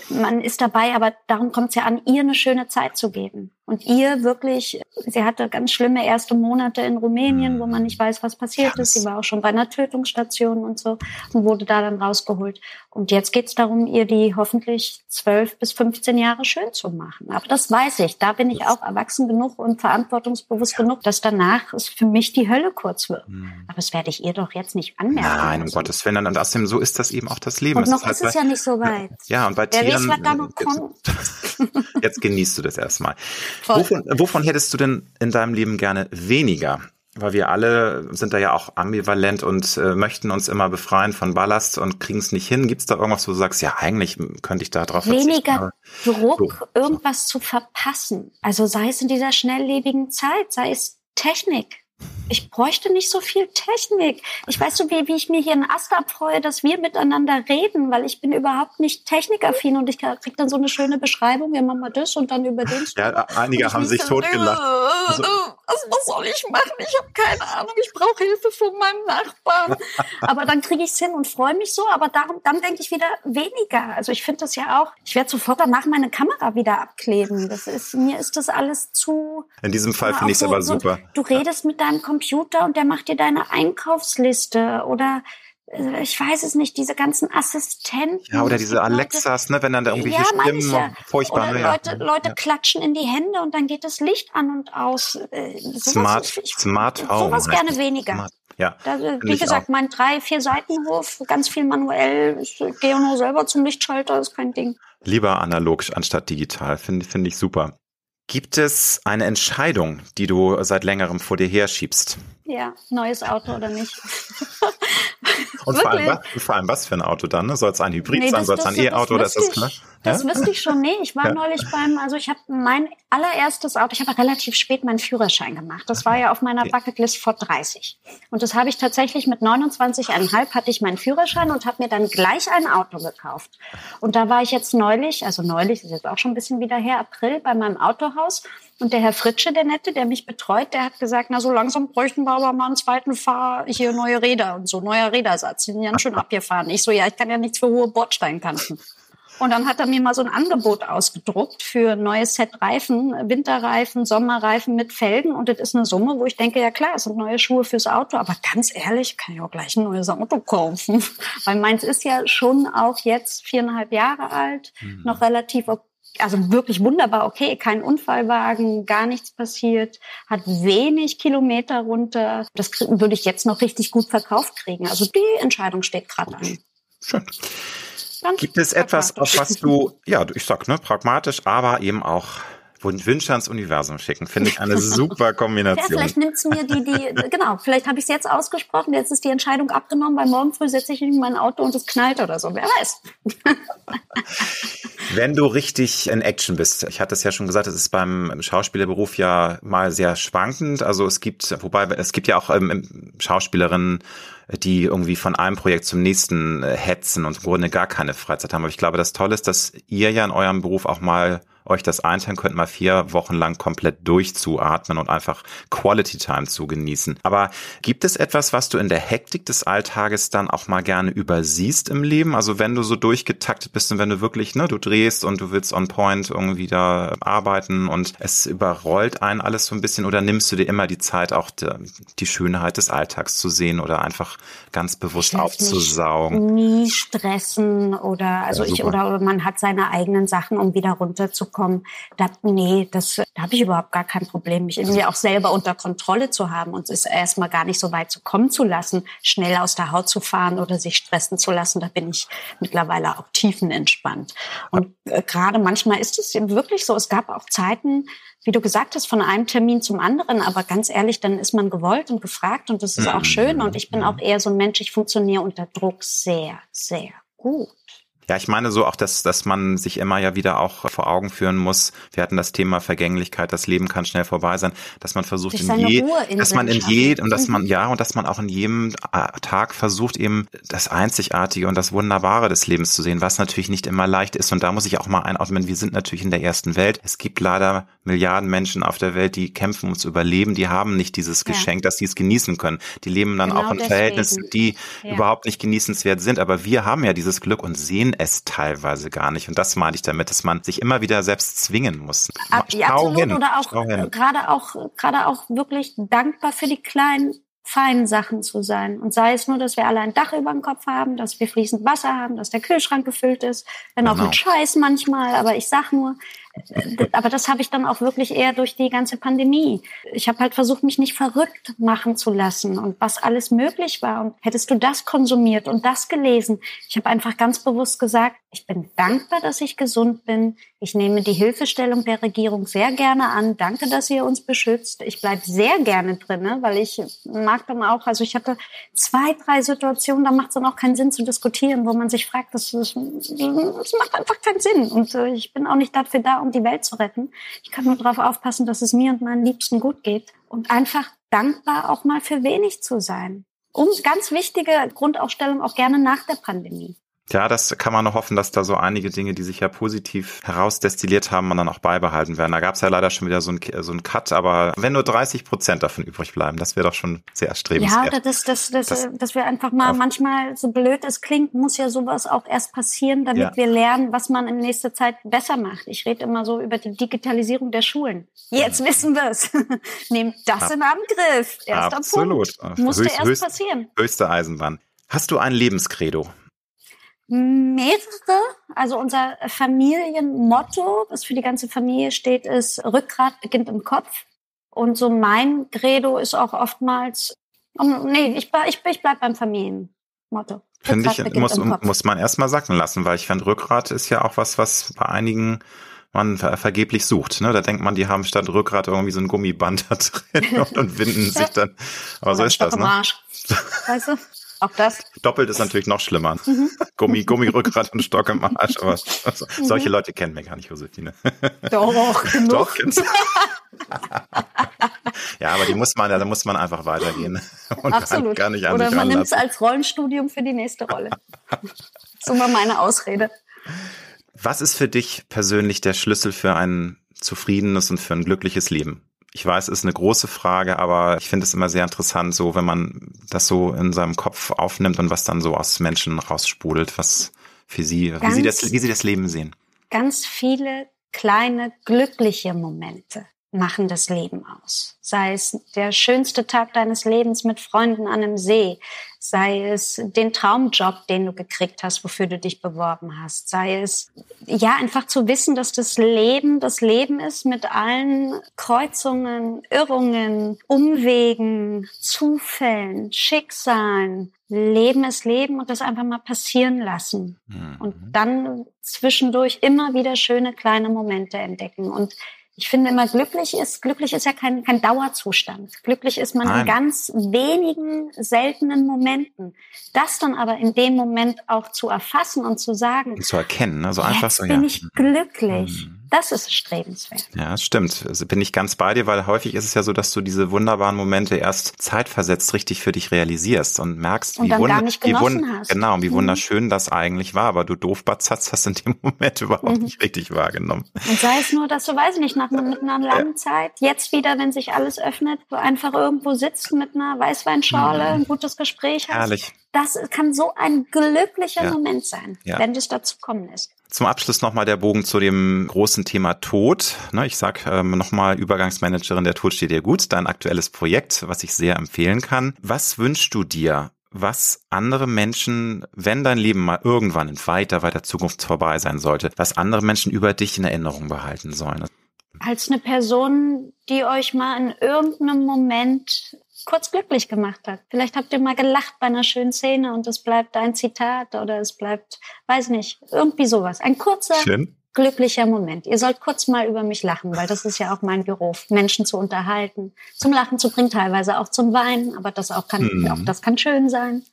man ist dabei, aber darum kommt es ja an, ihr eine schöne Zeit zu geben. Und ihr wirklich, sie hatte ganz schlimme erste Monate in Rumänien, wo man nicht weiß, was passiert ist. Sie war auch schon bei einer Tötungsstation und so und wurde da dann rausgeholt. Und jetzt geht es darum, ihr die hoffentlich zwölf bis 15 Jahre schön zu machen. Aber das weiß ich. Da bin ich auch erwachsen genug und verantwortungsbewusst genug, dass danach es für mich die Hölle kurz wird. Mhm. Aber das werde ich ihr doch jetzt nicht anmerken. Nein, um Gottes Willen. Und außerdem, so ist das eben auch das Leben. Und noch ist, halt es ja nicht so weit. Ja, und bei Wer Tieren. Weiß, was da noch kommt. Jetzt genießt du das erstmal. Wovon, wovon hättest du denn in deinem Leben gerne weniger? Weil wir alle sind da ja auch ambivalent und äh, möchten uns immer befreien von Ballast und kriegen es nicht hin. Gibt es da irgendwas, wo du sagst, ja, eigentlich könnte ich da drauf Weniger Druck, so. irgendwas zu verpassen. Also sei es in dieser schnelllebigen Zeit, sei es Technik ich bräuchte nicht so viel Technik. Ich weiß so, wie, wie ich mir hier einen Ast abfreue, dass wir miteinander reden, weil ich bin überhaupt nicht technikaffin und ich krieg dann so eine schöne Beschreibung, ja, machen wir das und dann über den. Ja, einige haben sich totgelacht. Also, was, was soll ich machen? Ich habe keine Ahnung. Ich brauche Hilfe von meinem Nachbarn. aber dann kriege ich es hin und freue mich so. Aber darum, dann denke ich wieder weniger. Also ich finde das ja auch. Ich werde sofort danach meine Kamera wieder abkleben. Das ist mir ist das alles zu. In diesem Fall finde ich es so, aber super. Du redest mit deinem Computer und der macht dir deine Einkaufsliste oder äh, ich weiß es nicht, diese ganzen Assistenten. Ja, oder diese Alexas, ne, wenn dann da irgendwelche ja, Stimmen manche. furchtbar. Oder Leute, ja. Leute klatschen in die Hände und dann geht das Licht an und aus. Äh, sowas, Smart, ich, Smart Home. Sowas gerne weniger. Smart. Ja. Da, wie gesagt, auch. mein drei, vier Seitenhof, ganz viel manuell. Ich gehe nur selber zum Lichtschalter, ist kein Ding. Lieber analog anstatt digital, finde find ich super. Gibt es eine Entscheidung, die du seit längerem vor dir herschiebst? Ja, neues Auto oder nicht. Und vor allem, was, vor allem, was, für ein Auto dann? Ne? Soll es ein Hybrid nee, sein? Soll es ein E-Auto oder ist das klar? Das ja? wüsste ich schon. Nee, ich war ja. neulich beim, also ich habe mein allererstes Auto, ich habe relativ spät meinen Führerschein gemacht. Das war ja auf meiner okay. Bucketlist vor 30. Und das habe ich tatsächlich mit 29,5 hatte ich meinen Führerschein und habe mir dann gleich ein Auto gekauft. Und da war ich jetzt neulich, also neulich ist jetzt auch schon ein bisschen wieder her, April, bei meinem Autohaus. Und der Herr Fritsche, der Nette, der mich betreut, der hat gesagt, na so langsam bräuchten wir aber mal einen zweiten Fahr, hier neue Räder und so, neuer Rädersatz. Die sind ganz schön abgefahren. Ich so, ja, ich kann ja nichts für hohe Bordsteinkanten. Und dann hat er mir mal so ein Angebot ausgedruckt für ein neues Set Reifen, Winterreifen, Sommerreifen mit Felgen. Und das ist eine Summe, wo ich denke, ja klar, es sind neue Schuhe fürs Auto. Aber ganz ehrlich, kann ich auch gleich ein neues Auto kaufen. Weil meins ist ja schon auch jetzt viereinhalb Jahre alt, mhm. noch relativ also wirklich wunderbar okay, kein Unfallwagen, gar nichts passiert, hat wenig Kilometer runter. Das würde ich jetzt noch richtig gut verkauft kriegen. Also die Entscheidung steht gerade an. Schön. Gibt es etwas, auf was du, ja, ich sag, ne, pragmatisch, aber eben auch Wünsche ans Universum schicken, finde ich eine super Kombination. Ja, vielleicht nimmt es mir die, die, genau, vielleicht habe ich es jetzt ausgesprochen, jetzt ist die Entscheidung abgenommen, weil morgen früh setze ich in mein Auto und es knallt oder so, wer weiß. Wenn du richtig in Action bist, ich hatte es ja schon gesagt, es ist beim Schauspielerberuf ja mal sehr schwankend, also es gibt, wobei, es gibt ja auch ähm, Schauspielerinnen, die irgendwie von einem Projekt zum nächsten äh, hetzen und im Grunde gar keine Freizeit haben. Aber ich glaube, das Tolle ist, dass ihr ja in eurem Beruf auch mal euch das einteilen könnt, mal vier Wochen lang komplett durchzuatmen und einfach Quality Time zu genießen. Aber gibt es etwas, was du in der Hektik des Alltages dann auch mal gerne übersiehst im Leben? Also wenn du so durchgetaktet bist und wenn du wirklich, ne, du drehst und du willst on point irgendwie da arbeiten und es überrollt einen alles so ein bisschen oder nimmst du dir immer die Zeit, auch die, die Schönheit des Alltags zu sehen oder einfach ganz bewusst ich aufzusaugen? Nie stressen oder also ja, ich oder, oder man hat seine eigenen Sachen, um wieder runterzukommen kommen. Da, nee, das, da habe ich überhaupt gar kein Problem, mich irgendwie auch selber unter Kontrolle zu haben und es erstmal gar nicht so weit zu kommen zu lassen, schnell aus der Haut zu fahren oder sich stressen zu lassen. Da bin ich mittlerweile auch tiefenentspannt. Und äh, gerade manchmal ist es wirklich so. Es gab auch Zeiten, wie du gesagt hast, von einem Termin zum anderen. Aber ganz ehrlich, dann ist man gewollt und gefragt und das ist auch schön. Und ich bin auch eher so ein Mensch, ich funktioniere unter Druck sehr, sehr gut. Ja, ich meine so auch, dass, dass man sich immer ja wieder auch vor Augen führen muss. Wir hatten das Thema Vergänglichkeit, das Leben kann schnell vorbei sein, dass man versucht in je, dass man in je, und dass man, mhm. ja, und dass man auch in jedem Tag versucht eben das Einzigartige und das Wunderbare des Lebens zu sehen, was natürlich nicht immer leicht ist. Und da muss ich auch mal einordnen, wir sind natürlich in der ersten Welt. Es gibt leider Milliarden Menschen auf der Welt, die kämpfen ums Überleben, die haben nicht dieses ja. Geschenk, dass sie es genießen können. Die leben dann genau auch in deswegen. Verhältnissen, die ja. überhaupt nicht genießenswert sind. Aber wir haben ja dieses Glück und sehen es teilweise gar nicht. Und das meine ich damit, dass man sich immer wieder selbst zwingen muss. Ab, ja, absolut. Hin. Oder auch gerade auch gerade auch wirklich dankbar für die kleinen feinen Sachen zu sein. Und sei es nur, dass wir alle ein Dach über dem Kopf haben, dass wir fließend Wasser haben, dass der Kühlschrank gefüllt ist, wenn genau. auch mit Scheiß manchmal. Aber ich sag nur, aber das habe ich dann auch wirklich eher durch die ganze Pandemie. Ich habe halt versucht, mich nicht verrückt machen zu lassen und was alles möglich war. Und hättest du das konsumiert und das gelesen? Ich habe einfach ganz bewusst gesagt, ich bin dankbar, dass ich gesund bin. Ich nehme die Hilfestellung der Regierung sehr gerne an. Danke, dass ihr uns beschützt. Ich bleibe sehr gerne drin, ne? weil ich mag dann auch, also ich hatte zwei, drei Situationen, da macht es dann auch keinen Sinn zu diskutieren, wo man sich fragt, das, das, das macht einfach keinen Sinn. Und äh, ich bin auch nicht dafür da, um die Welt zu retten. Ich kann nur darauf aufpassen, dass es mir und meinen Liebsten gut geht und einfach dankbar auch mal für wenig zu sein. Um ganz wichtige Grundausstellung auch gerne nach der Pandemie. Ja, das kann man noch hoffen, dass da so einige Dinge, die sich ja positiv herausdestilliert haben, man dann auch beibehalten werden. Da gab es ja leider schon wieder so einen so ein Cut, aber wenn nur 30 Prozent davon übrig bleiben, das wäre doch schon sehr erstrebenswert. Ja, das, das, das, das, dass wir einfach mal manchmal, so blöd es klingt, muss ja sowas auch erst passieren, damit ja. wir lernen, was man in nächster Zeit besser macht. Ich rede immer so über die Digitalisierung der Schulen. Jetzt wissen wir es. Nehmt das ja. in Angriff. Erster Absolut. Punkt. Musste höchst, erst passieren. Höchste Eisenbahn. Hast du ein Lebenskredo? Mehrere. Also unser Familienmotto, das für die ganze Familie steht, ist Rückgrat beginnt im Kopf. Und so mein Credo ist auch oftmals, Um, nee, ich, ich, ich bleib beim Familienmotto. Finde ich, muss, muss man erstmal sacken lassen, weil ich finde, Rückgrat ist ja auch was, was bei einigen man ver vergeblich sucht. Ne? Da denkt man, die haben statt Rückgrat irgendwie so ein Gummiband da drin und, und winden sich dann. Aber so ist das, ne? Weißt du? Auch das. Doppelt ist natürlich noch schlimmer. Mhm. Gummi, Gummirückgrat und Stock im Arsch. Aber also, mhm. solche Leute kennen wir gar nicht, Josephine. Doch, genug. Doch, ja, aber die muss man, da muss man einfach weitergehen. Und Absolut. Gar nicht Oder man nimmt es als Rollenstudium für die nächste Rolle. so war meine Ausrede. Was ist für dich persönlich der Schlüssel für ein zufriedenes und für ein glückliches Leben? Ich weiß, es ist eine große Frage, aber ich finde es immer sehr interessant, so wenn man das so in seinem Kopf aufnimmt und was dann so aus Menschen raussprudelt, was für sie, ganz, wie sie das, wie sie das Leben sehen. Ganz viele kleine glückliche Momente machen das Leben aus. Sei es der schönste Tag deines Lebens mit Freunden an einem See, sei es den Traumjob, den du gekriegt hast, wofür du dich beworben hast, sei es ja einfach zu wissen, dass das Leben das Leben ist mit allen Kreuzungen, Irrungen, Umwegen, Zufällen, Schicksalen. Leben ist Leben und das einfach mal passieren lassen. Mhm. Und dann zwischendurch immer wieder schöne kleine Momente entdecken. Und ich finde immer glücklich ist, glücklich ist ja kein, kein Dauerzustand. Glücklich ist man Nein. in ganz wenigen seltenen Momenten. Das dann aber in dem Moment auch zu erfassen und zu sagen. Und zu erkennen, also einfach so, ja. bin ich glücklich. Mhm. Das ist strebenswert. Ja, das stimmt. Also bin ich ganz bei dir, weil häufig ist es ja so, dass du diese wunderbaren Momente erst zeitversetzt richtig für dich realisierst und merkst, und wie, wund wie, wund hast. genau, wie mhm. wunderschön das eigentlich war, aber du Doofbatz hast das in dem Moment überhaupt mhm. nicht richtig wahrgenommen. Und sei es nur, dass du, weiß ich nicht, nach mit einer langen ja. Zeit, jetzt wieder, wenn sich alles öffnet, du einfach irgendwo sitzt mit einer Weißweinschorle, mhm. ein gutes Gespräch hast. Herrlich. Das kann so ein glücklicher ja. Moment sein, ja. wenn es dazu kommen ist. Zum Abschluss nochmal der Bogen zu dem großen Thema Tod. Ne, ich sag ähm, nochmal, Übergangsmanagerin, der Tod steht dir gut, dein aktuelles Projekt, was ich sehr empfehlen kann. Was wünschst du dir, was andere Menschen, wenn dein Leben mal irgendwann in weiter, weiter Zukunft vorbei sein sollte, was andere Menschen über dich in Erinnerung behalten sollen? Als eine Person, die euch mal in irgendeinem Moment kurz glücklich gemacht hat. Vielleicht habt ihr mal gelacht bei einer schönen Szene und es bleibt ein Zitat oder es bleibt, weiß nicht, irgendwie sowas. Ein kurzer, Schön. glücklicher Moment. Ihr sollt kurz mal über mich lachen, weil das ist ja auch mein Beruf, Menschen zu unterhalten, zum Lachen zu bringen, teilweise auch zum Weinen, aber das auch kann, mhm. auch das kann schön sein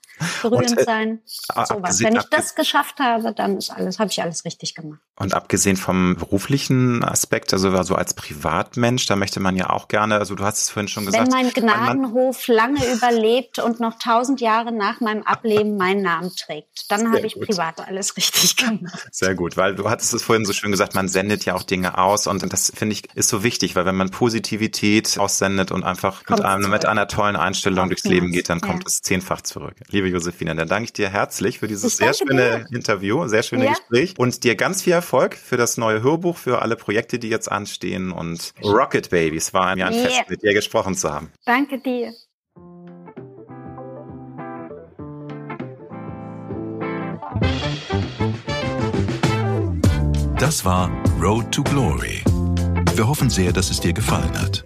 berührend und, äh, sein. Sowas. Wenn ich das geschafft habe, dann ist alles, habe ich alles richtig gemacht. Und abgesehen vom beruflichen Aspekt, also, also als Privatmensch, da möchte man ja auch gerne, also du hast es vorhin schon gesagt. Wenn mein Gnadenhof lange überlebt und noch tausend Jahre nach meinem Ableben meinen Namen trägt, dann habe ich gut. privat alles richtig gemacht. Sehr gut, weil du hattest es vorhin so schön gesagt, man sendet ja auch Dinge aus und das finde ich ist so wichtig, weil wenn man Positivität aussendet und einfach mit, einem, mit einer tollen Einstellung durchs Leben geht, dann kommt ja. es zehnfach zurück. Liebe Josefina, dann danke ich dir herzlich für dieses sehr schöne dir. Interview, sehr schöne ja. Gespräch und dir ganz viel Erfolg für das neue Hörbuch, für alle Projekte, die jetzt anstehen und Rocket Babies war mir ein yeah. Fest, mit dir gesprochen zu haben. Danke dir. Das war Road to Glory. Wir hoffen sehr, dass es dir gefallen hat.